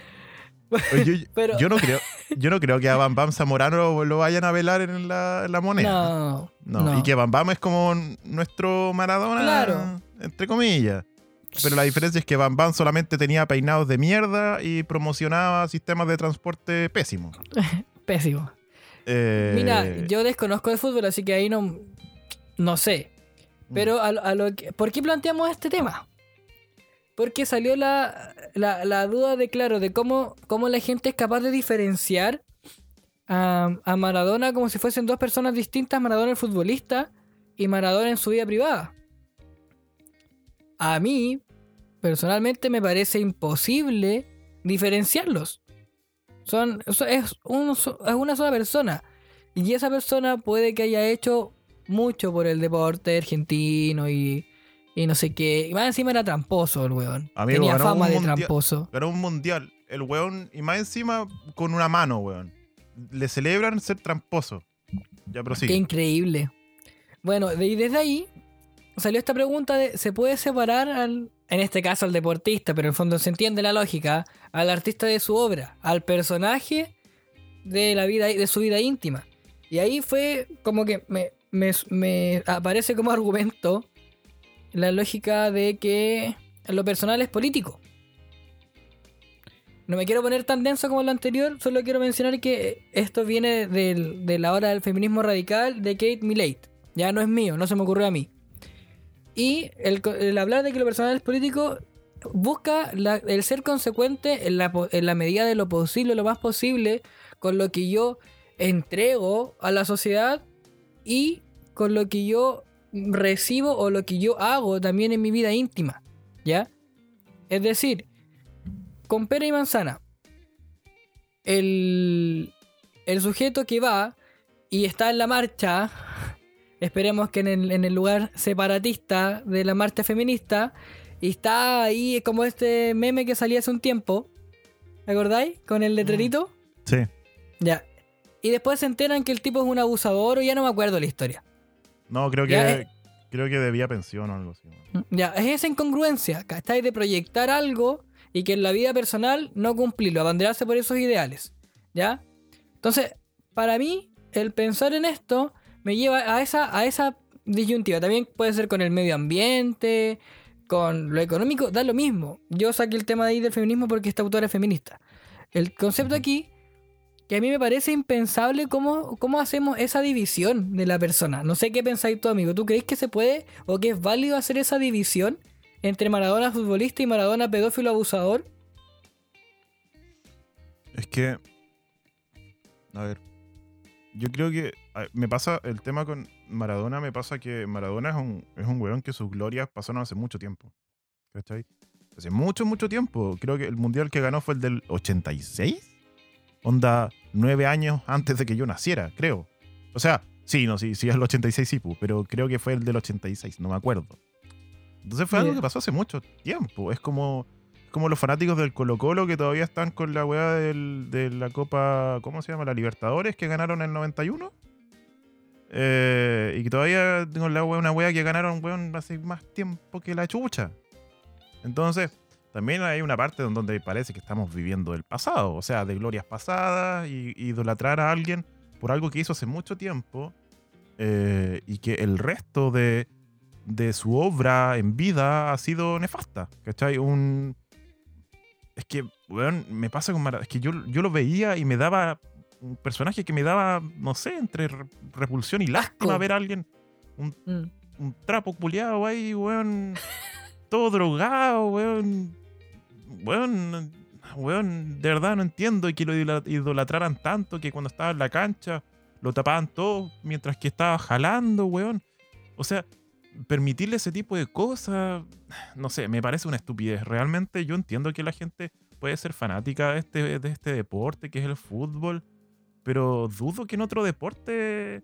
Yo, Pero- yo no creo, yo no creo que a Bam Bam Zamorano lo, lo vayan a velar en la, en la moneda. No, No, no. Y que Bam Bam es como nuestro Maradona, Claro. entre comillas. Pero la diferencia es que Bam Bam solamente tenía peinados de mierda y promocionaba sistemas de transporte pésimos. Pésimo. Eh, Mira, yo desconozco de fútbol, así que ahí no, no sé. Pero a, lo- a lo que, ¿por qué planteamos este tema? Porque salió la, la, la duda de, claro, de cómo, cómo la gente es capaz de diferenciar a, a Maradona como si fuesen dos personas distintas, Maradona el futbolista y Maradona en su vida privada. A mí, personalmente, me parece imposible diferenciarlos. Son, es, un- es una sola persona. Y esa persona puede que haya hecho mucho por el deporte argentino y, y no sé qué. Y más encima era tramposo el weón. Amigo, Tenía fama de mundial- tramposo. Ganó un mundial. El weón, y más encima con una mano, weón. Le celebran ser tramposo. Ya, sí. Qué increíble. Bueno, y desde ahí salió esta pregunta de, ¿se puede separar al, en este caso al deportista, pero en el fondo se entiende la lógica, al artista de su obra, al personaje de la vida, de su vida íntima? Y ahí fue como que me, me- me aparece como argumento la lógica de que lo personal es político. No me quiero poner tan denso como lo anterior, solo quiero mencionar que esto viene del- de la hora del feminismo radical de Kate Millate. Ya no es mío, no se me ocurrió a mí. Y el, hablar de que lo personal es político busca el ser consecuente en la, en la medida de lo posible, lo más posible, con lo que yo entrego a la sociedad y con lo que yo recibo o lo que yo hago también en mi vida íntima. ¿Ya? Es decir, con pera y manzana, el, el sujeto que va y está en la marcha, esperemos que en el, en el lugar separatista de la marcha feminista, y está ahí como este meme que salía hace un tiempo, ¿te acordáis? Con el letrerito. Sí. Ya. Y después se enteran que el tipo es un abusador o ya no me acuerdo la historia. No, creo que, creo que debía pensión o algo así. weón. Ya, es esa incongruencia, ¿cachai? De proyectar algo y que en la vida personal no cumplirlo, abanderarse por esos ideales, ¿ya? Entonces, para mí, el pensar en esto me lleva a esa, a esa disyuntiva. También puede ser con el medio ambiente, con lo económico, da lo mismo. Yo saqué el tema de ahí del feminismo porque esta autora es feminista. El concepto aquí, que a mí me parece impensable cómo, cómo hacemos esa división de la persona. No sé qué pensáis tú, amigo. ¿Tú crees que se puede o que es válido hacer esa división entre Maradona futbolista y Maradona pedófilo abusador? Es que. A ver. Yo creo que. A ver, Me pasa. El tema con Maradona me pasa que Maradona es un, es un weón que sus glorias pasaron hace mucho tiempo. ¿Cachai? Hace mucho, mucho tiempo. Creo que el mundial que ganó fue el del 86. Onda, nueve años antes de que yo naciera, creo. O sea, sí, no, sí, sí es el 86, sí, pero creo que fue el del 86, no me acuerdo. Entonces fue algo que pasó hace mucho tiempo. Es como es como los fanáticos del Colo Colo que todavía están con la weá del- de la Copa, ¿cómo se llama? La Libertadores, que ganaron en el 91. Eh, y que todavía tengo la weá, una weá que ganaron weón, hace más tiempo que la chucha. Entonces, también hay una parte donde parece que estamos viviendo el pasado, o sea, de glorias pasadas y, y idolatrar a alguien por algo que hizo hace mucho tiempo eh, y que el resto de, de su obra en vida ha sido nefasta. ¿Cachai? Un. Es que, weón, me pasa con Maradona. Es que yo, yo lo veía y me daba. Un personaje que me daba, no sé, entre re- repulsión y lástima ver a alguien. Mm. Un trapo culiado ahí, weón. todo drogado, weón. Weón. Weón, de verdad no entiendo y que lo idola- idolatraran tanto que cuando estaba en la cancha lo tapaban todo mientras que estaba jalando, weón. O sea, permitirle ese tipo de cosas, no sé, me parece una estupidez. Realmente yo entiendo que la gente puede ser fanática de este, de este deporte que es el fútbol, pero dudo que en otro deporte...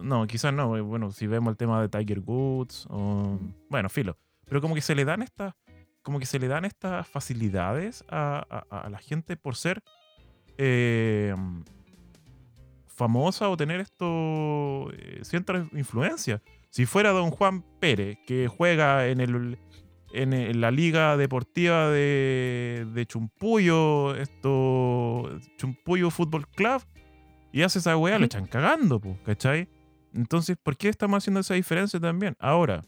No, quizás no. eh, Bueno, si vemos el tema de Tiger Woods, o... bueno, filo. Pero como que se le dan estas, como que se le dan estas facilidades a, a- a la gente por ser eh, famosa o tener esto eh, cierta influencia. Si fuera Don Juan Pérez, que juega en el en, la liga deportiva de, de Chumpuyo, esto Chumpuyo Fútbol Club, y hace esa weá, le echan cagando, pues, ¿cachai? Entonces, ¿por qué estamos haciendo esa diferencia también? Ahora,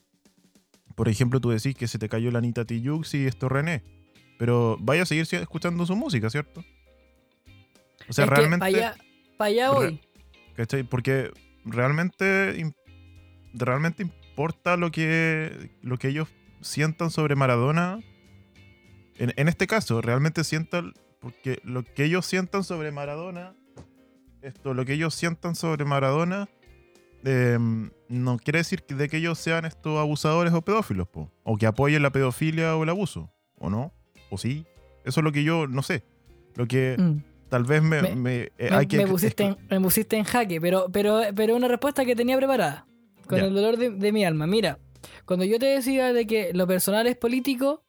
por ejemplo, tú decís que se te cayó la Anita Tijoux y esto René, pero vaya a seguir escuchando su música, ¿cierto? O sea, Es realmente... pa' allá, pa' allá Re- voy. ¿Cachai? Porque realmente, realmente importa lo que, lo que ellos sientan sobre Maradona, en, en este caso, realmente sientan, porque lo que ellos sientan sobre Maradona, esto, lo que ellos sientan sobre Maradona, em, no quiere decir que de que ellos sean estos abusadores o pedófilos, po, o que apoyen la pedofilia o el abuso, ¿o no? ¿O sí? Eso es lo que yo no sé. Lo que Mm. tal vez me, Me- me- eh, Me, hay que pusiste en, me pusiste en jaque, pero, pero, pero una respuesta que tenía preparada. Con Ya. el dolor de, de mi alma. Mira, cuando yo te decía de que lo personal es político,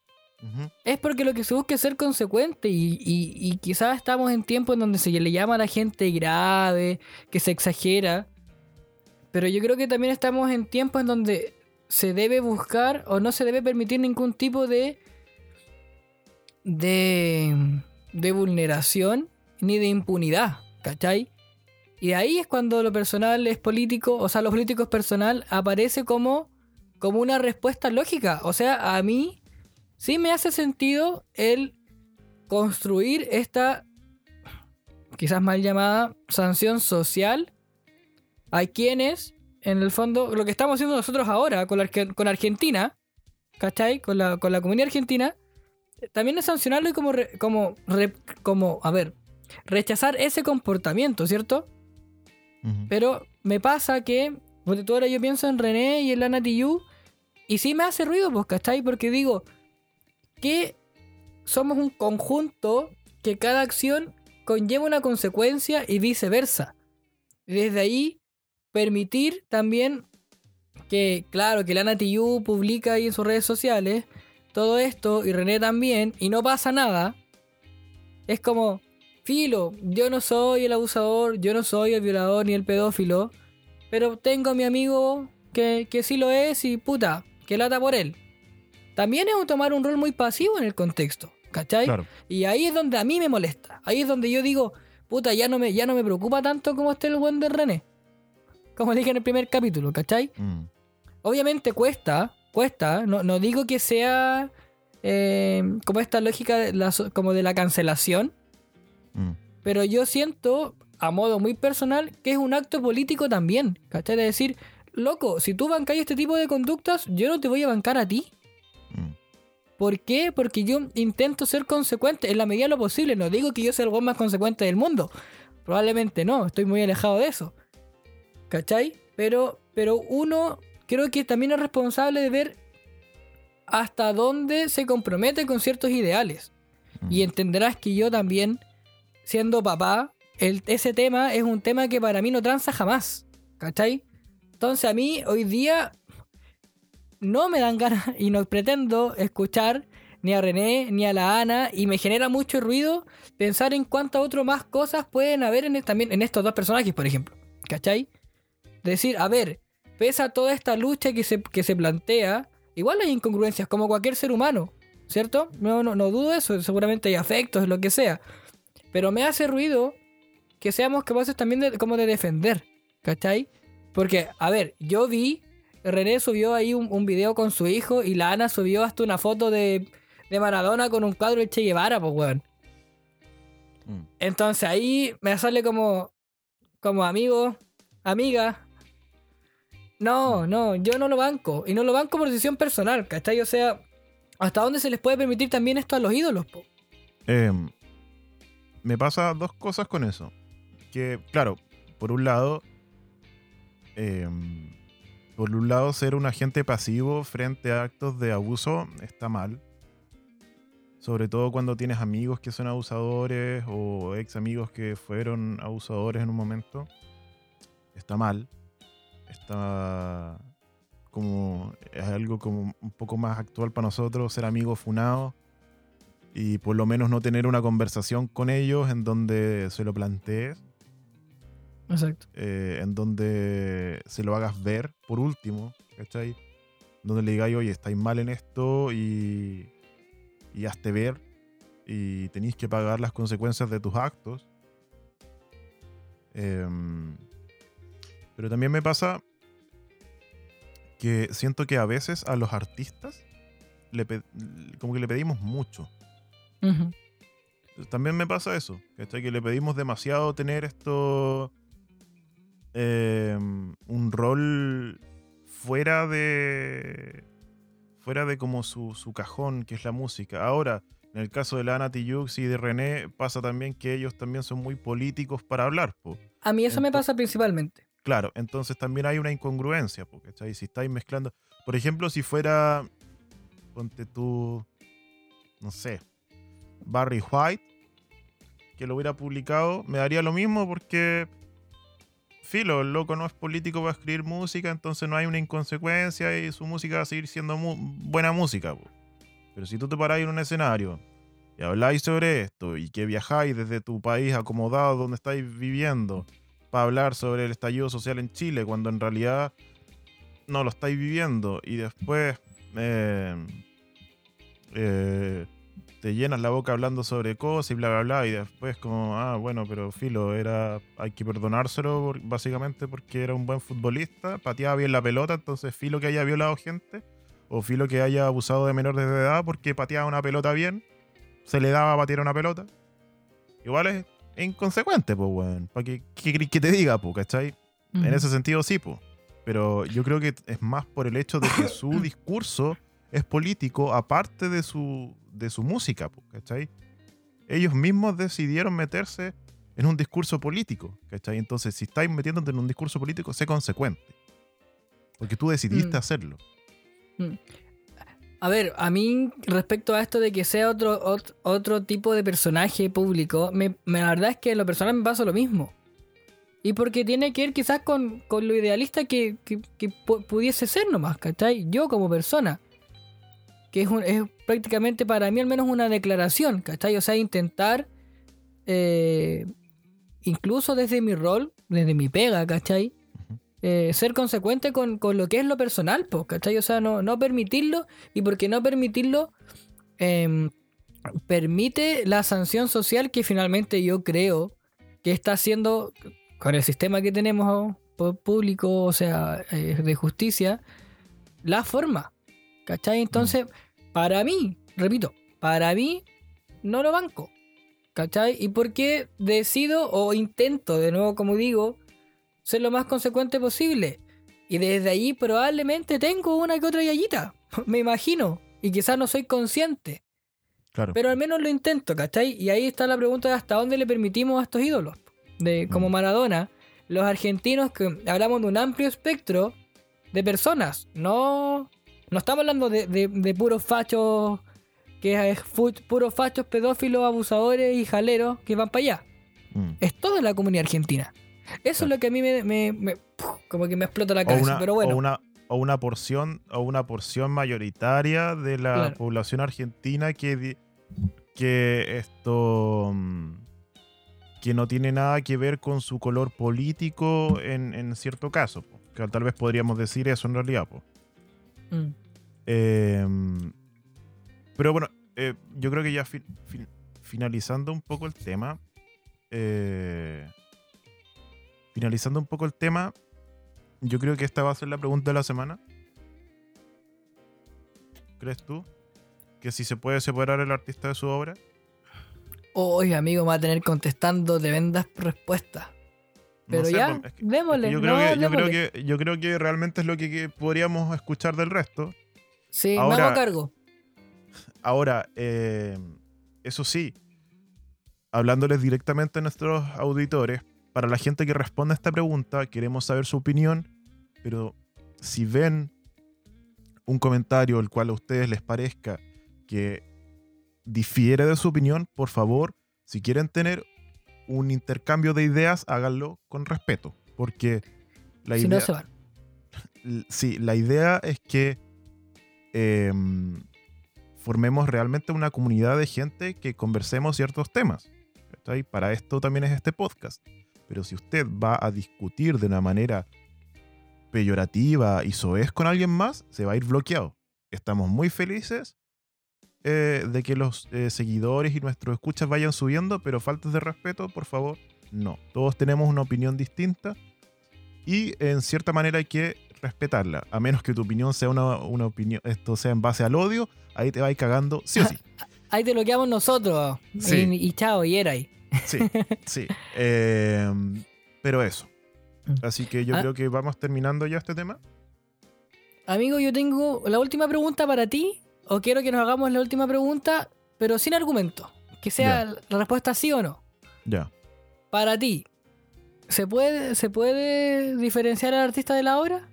es porque lo que se busca es ser consecuente y, y- y quizás estamos en tiempos en donde se le llama a la gente grave, que se exagera, pero yo creo que también estamos en tiempos en donde se debe buscar o no se debe permitir ningún tipo de de, de vulneración ni de impunidad, ¿cachai? Y ahí es cuando lo personal es político, o sea, lo político es personal, aparece como, como una respuesta lógica. O sea, a mí sí me hace sentido el construir esta quizás mal llamada sanción social a quienes, en el fondo, lo que estamos haciendo nosotros ahora con, la con Argentina, ¿cachai? Con la, con la comunidad argentina, también es sancionarlo y como, re- como, re- como, a ver, rechazar ese comportamiento, ¿cierto? Pero me pasa que, porque tú ahora yo pienso en René y en Lana Tiyu, y sí me hace ruido, pues, ¿cachai? Porque digo que somos un conjunto que cada acción conlleva una consecuencia y viceversa. Desde ahí, permitir también que, claro, que Lana Tiyu publica ahí en sus redes sociales todo esto, y René también, y no pasa nada, es como, filo, yo no soy el abusador, yo no soy el violador ni el pedófilo, pero tengo a mi amigo que, que sí lo es y puta, que lata por él. También es un tomar un rol muy pasivo en el contexto, ¿cachai? Claro. Y ahí es donde a mí me molesta. Ahí es donde yo digo, puta, ya no me, ya no me preocupa tanto como esté el buen de René. Como dije en el primer capítulo, ¿cachai? Mm, Obviamente cuesta, cuesta. No, no digo que sea eh, como esta lógica de la como de la cancelación, mm. pero yo siento, a modo muy personal, que es un acto político también. ¿Cachai? De decir, loco, si tú bancáis este tipo de conductas, yo no te voy a bancar a ti. Mm. ¿Por qué? Porque yo intento ser consecuente en la medida de lo posible. No digo que yo sea el buen más consecuente del mundo. Probablemente no, estoy muy alejado de eso. ¿Cachai? Pero, pero uno creo que también es responsable de ver hasta dónde se compromete con ciertos ideales. Mm. Y entenderás que yo también, siendo papá, el- ese tema es un tema que para mí no tranza jamás. ¿Cachai? Entonces a mí hoy día no me dan ganas y no pretendo escuchar ni a René ni a la Ana y me genera mucho ruido pensar en cuántas otras más cosas pueden haber en, también en estos dos personajes, por ejemplo. ¿Cachai? Decir, a ver, pese a toda esta lucha que se, que se plantea, igual hay incongruencias como cualquier ser humano, ¿cierto? No, no, no dudo eso, seguramente hay afectos, lo que sea. Pero me hace ruido que seamos capaces también de, de defender, ¿cachai? Porque, a ver, yo vi, René subió ahí un, un video con su hijo y la Ana subió hasta una foto de, de Maradona con un cuadro de Che Guevara, pues, weón. Mm. Entonces ahí me sale como, como amigo, amiga. No, no, yo no lo banco. Y no lo banco por decisión personal, ¿cachai? O sea, ¿hasta dónde se les puede permitir también esto a los ídolos? po? Em, me pasa dos cosas con eso. Que, claro, por un lado, em, por un lado, ser un agente pasivo frente a actos de abuso está mal. Sobre todo cuando tienes amigos que son abusadores o ex amigos que fueron abusadores en un momento. Está mal. Está como. Es algo como un poco más actual para nosotros, ser amigos funados y por lo menos no tener una conversación con ellos en donde se lo plantees, Exacto. eh, en donde se lo hagas ver, por último, ¿cachai? Donde le digáis, oye, estáis mal en esto y, y hazte ver y tenéis que pagar las consecuencias de tus actos. Em, pero también me pasa que siento que a veces a los artistas le como que le pedimos mucho. También me pasa eso, ¿cachai? Que le pedimos demasiado tener esto. Eh, un rol fuera de. fuera de como su, su cajón, que es la música. Ahora, en el caso de la Ana Tijoux y de René, pasa también que ellos también son muy políticos para hablar. Po. A mí eso me pasa principalmente. Claro, entonces también hay una incongruencia, po, ¿cachai? Si estáis mezclando. Por ejemplo, si fuera. Ponte tú. No sé. Barry White, que lo hubiera publicado, me daría lo mismo porque. Filo, el loco no es político para escribir música, entonces no hay una inconsecuencia y su música va a seguir siendo buena música. Pero si tú te paráis en un escenario y habláis sobre esto y que viajáis desde tu país acomodado donde estáis viviendo para hablar sobre el estallido social en Chile, cuando en realidad no lo estáis viviendo y después eh, eh, te llenas la boca hablando sobre cosas y bla bla bla y después como, ah, bueno, pero Filo, era hay que perdonárselo por- básicamente porque era un buen futbolista, pateaba bien la pelota, entonces Filo que haya violado gente o Filo que haya abusado de menores de edad porque pateaba una pelota bien, se le daba a patear una pelota. Igual es inconsecuente, pues, weón. ¿Para qué, qué te diga, pues, cachai? En ese sentido sí, pues. Pero yo creo que es más por el hecho de que su discurso es político aparte de su, de su música, ¿cachai? Ellos mismos decidieron meterse en un discurso político, ¿cachai? Entonces, si estáis metiéndote en un discurso político, sé consecuente. Porque tú decidiste Mm. hacerlo. A ver, a mí respecto a esto de que sea otro, ot- otro tipo de personaje público, me, me- la verdad es que en lo personal me pasa lo mismo. Y porque tiene que ver quizás con, con lo idealista que, que- que pu- pudiese ser nomás, ¿cachai? Yo como persona. Que es, un- es prácticamente para mí al menos una declaración, ¿cachai? O sea, intentar, eh, incluso desde mi rol, desde mi pega, ¿cachai? Eh, ser consecuente con, con lo que es lo personal, pues, ¿cachai? O sea, no, no permitirlo, y porque no permitirlo em, permite la sanción social que finalmente yo creo que está haciendo con el sistema que tenemos público, o sea, eh, de justicia, la forma, ¿cachai? Entonces, para mí, repito, para mí, no lo banco. ¿Cachai? Y porque decido o intento, de nuevo como digo, ser lo más consecuente posible. Y desde ahí probablemente tengo una que otra yayita. Me imagino. Y quizás no soy consciente. Claro. Pero al menos lo intento, ¿cachai? Y ahí está la pregunta de hasta dónde le permitimos a estos ídolos. De, como Mm. Maradona, los argentinos que hablamos de un amplio espectro de personas. No, no estamos hablando de, de- de puros fachos, que es puros fachos, pedófilos, abusadores y jaleros que van para allá. Mm. Es toda la comunidad argentina. Eso es lo que a mí me, me- me- como que me explota la cabeza. una, pero bueno, o una, o una porción o una porción mayoritaria de la Claro. población argentina que, que esto mm, que no tiene nada que ver con su color político en, en cierto caso. Que tal vez podríamos decir eso en realidad. mm, Eh, pero bueno, eh, yo creo que ya fi- fin- finalizando un poco el tema. eh, finalizando un poco el tema. Yo creo que esta va a ser la pregunta de la semana. ¿Crees tú? Que si se puede separar el artista de su obra. Oye, amigo, me va a tener contestando tremendas respuestas. No Pero sé, ya, pues, es que- es que démosle. yo, creo no, que, yo, creo que, yo creo que realmente es lo que podríamos escuchar del resto. Sí, me ahora- hago cargo. Ahora, eh, eso sí, hablándoles directamente a nuestros auditores, para la gente que responde a esta pregunta, queremos saber su opinión, pero si ven un comentario el cual a ustedes les parezca que difiere de su opinión, por favor, si quieren tener un intercambio de ideas, háganlo con respeto, porque la si idea... no se van. Sí, la idea es que em, formemos realmente una comunidad de gente que conversemos ciertos temas. ¿cachai? Para esto también es este podcast. Pero si usted va a discutir de una manera peyorativa y soez con alguien más, se va a ir bloqueado. Estamos muy felices eh, de que los eh, seguidores y nuestros escuchas vayan subiendo, pero faltas de respeto, por favor, no. Todos tenemos una opinión distinta y en cierta manera hay que respetarla. A menos que tu opinión sea una, una opinión, esto sea en base al odio, ahí te va a ir cagando sí o sí. Ahí te lo quedamos nosotros. Sí. Y, y chao, y era ahí. Sí, sí. Eh, pero eso. Mm. Así que yo Ah. creo que vamos terminando ya este tema. amigo, yo tengo la última pregunta para ti. O quiero que nos hagamos la última pregunta, pero sin argumento. Que sea la respuesta sí o no. Ya. Para ti, ¿se puede, ¿se puede diferenciar al artista de la obra?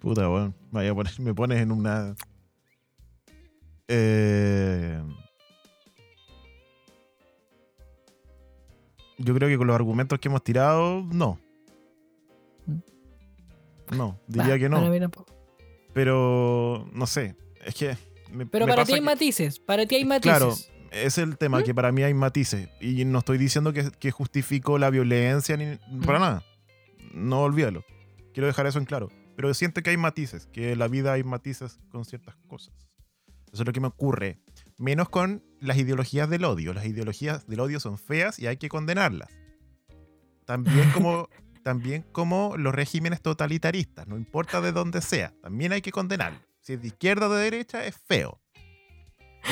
Puta, weón. Vaya, me pones en una. Eh... Yo creo que con los argumentos que hemos tirado, no. No, diría que no. Pero no sé, es que. Pero para ti hay matices, para ti hay matices. Claro, es el tema, ¿Mm? que para mí hay matices. Y no estoy diciendo que, que justifico la violencia ni para nada. No olvídalo. Quiero dejar eso en claro. Pero siento que hay matices, que en la vida hay matices con ciertas cosas. Eso es lo que me ocurre. Menos con las ideologías del odio. Las ideologías del odio son feas y hay que condenarlas. También como, también como los regímenes totalitaristas, no importa de dónde sea, también hay que condenarlo. Si es de izquierda o de derecha, es feo.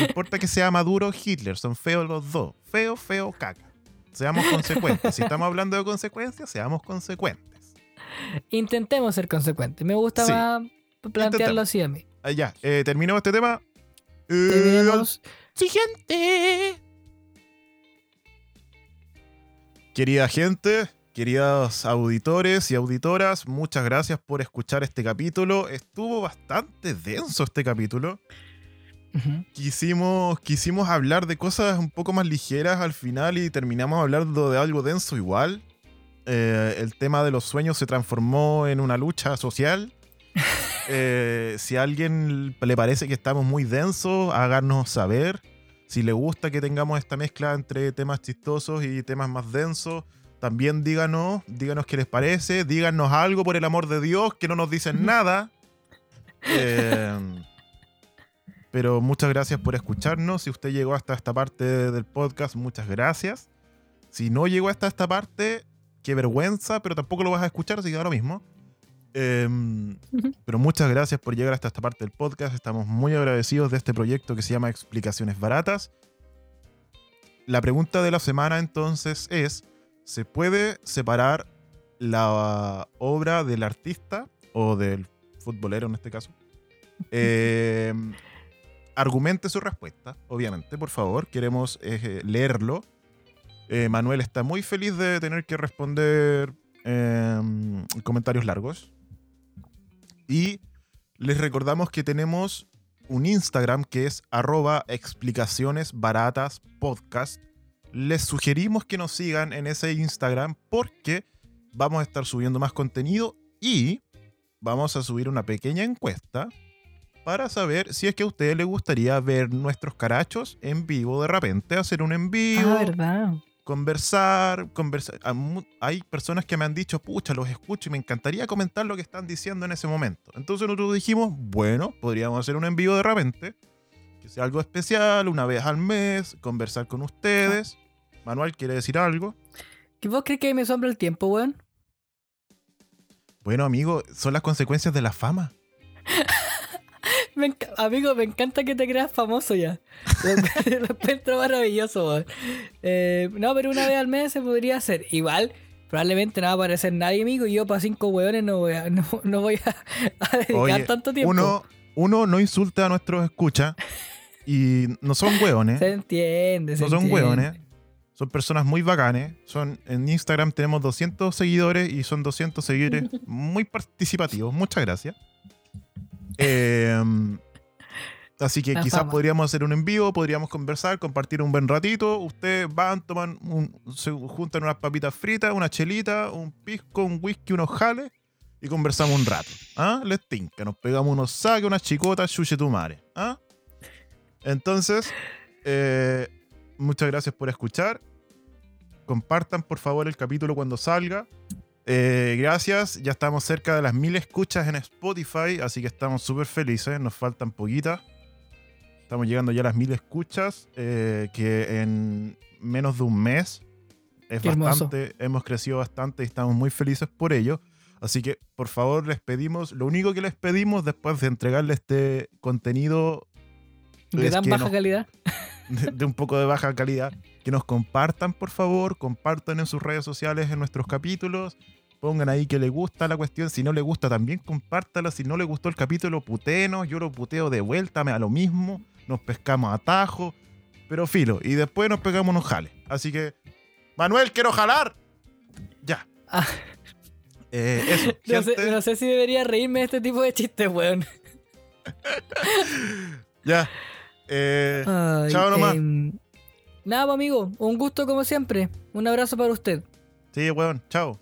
No importa que sea Maduro o Hitler, son feos los dos. Feo, feo, caca. Seamos consecuentes. Si estamos hablando de consecuencias, seamos consecuentes. Intentemos ser consecuentes. Me gusta plantearlo así a mí. Ah, ya, eh, terminamos este tema. Terminamos. Siguiente. Querida gente, queridos auditores y auditoras, muchas gracias por escuchar este capítulo. Estuvo bastante denso este capítulo. quisimos, quisimos hablar de cosas un poco más ligeras al final y terminamos hablando de algo denso igual. Eh, el tema de los sueños se transformó en una lucha social. Eh, si a alguien le parece que estamos muy densos, háganos saber. Si le gusta que tengamos esta mezcla entre temas chistosos y temas más densos, también díganos, díganos qué les parece, díganos algo por el amor de Dios, que no nos dicen nada. Eh, pero muchas gracias por escucharnos. Si usted llegó hasta esta parte del podcast, muchas gracias. Si no llegó hasta esta parte, qué vergüenza, pero tampoco lo vas a escuchar, así que lo mismo. Em, pero muchas gracias por llegar hasta esta parte del podcast. Estamos muy agradecidos de este proyecto que se llama Explicaciones Baratas. La pregunta de la semana entonces es, ¿se puede separar la obra del artista o del futbolero en este caso? Em, argumente su respuesta, obviamente, por favor. Queremos eh, leerlo. Eh, Manuel está muy feliz de tener que responder em, comentarios largos. Y les recordamos que tenemos un Instagram que es arroba explicaciones baratas podcast. Les sugerimos que nos sigan en ese Instagram porque vamos a estar subiendo más contenido y vamos a subir una pequeña encuesta para saber si es que a ustedes les gustaría ver nuestros carachos en vivo de repente, hacer un envío. Ah, verdad conversar, conversar. Hay personas que me han dicho, pucha, los escucho y me encantaría comentar lo que están diciendo en ese momento. Entonces nosotros dijimos, bueno, podríamos hacer un envío de repente, que sea algo especial, una vez al mes, conversar con ustedes. Manuel, ¿quiere decir algo? ¿Qué vos crees que me sombra el tiempo, weón? Bueno, amigo, son las consecuencias de la fama. amigo, me encanta que te creas famoso ya. Lo encuentro maravilloso, eh, no, pero una vez al mes se podría hacer. Igual, probablemente no va a aparecer nadie, amigo, y yo para cinco hueones no voy a, no, voy a, dedicar tanto tiempo. Uno, uno no insulta a nuestros escuchas y no son hueones. Se entiende, se No son hueones. Son personas muy bacanes. Son, en Instagram tenemos 200 seguidores y son 200 seguidores muy participativos. Muchas gracias. Em, así que quizás podríamos hacer un envío, podríamos conversar, compartir un buen ratito. Ustedes van, toman, se juntan unas papitas fritas, una chelita, un pisco, un whisky, unos jales y conversamos un rato. ¿Ah? Les tinca, nos pegamos unos saques, unas chicotas, chuche tu madre. ¿Ah? Entonces, eh, muchas gracias por escuchar. Compartan por favor el capítulo cuando salga. Eh, gracias, ya estamos cerca de las mil escuchas en Spotify, así que estamos súper felices, nos faltan poquitas. Estamos llegando ya a las mil escuchas, eh, que en menos de un mes es bastante, hemos crecido bastante y estamos muy felices por ello. Así que, por favor, les pedimos, lo único que les pedimos después de entregarle este contenido... ¿De tan baja calidad? de, un poco de baja calidad, que nos compartan, por favor, compartan en sus redes sociales en nuestros capítulos, Pongan ahí que le gusta la cuestión. Si no le gusta, también compártala. Si no le gustó el capítulo, putenos. Yo lo puteo de vuelta, me da lo mismo. Nos pescamos a tajo. Pero filo. Y después nos pegamos unos jales. Así que, Manuel, quiero jalar. Ya. Ah. Eh, eso. No sé, gente. no sé si debería reírme de este tipo de chistes, weón. Ya. Eh, Ay, Chao nomás. em, nada, pues, amigo. Un gusto como siempre. Un abrazo para usted. sí, weón. Chao.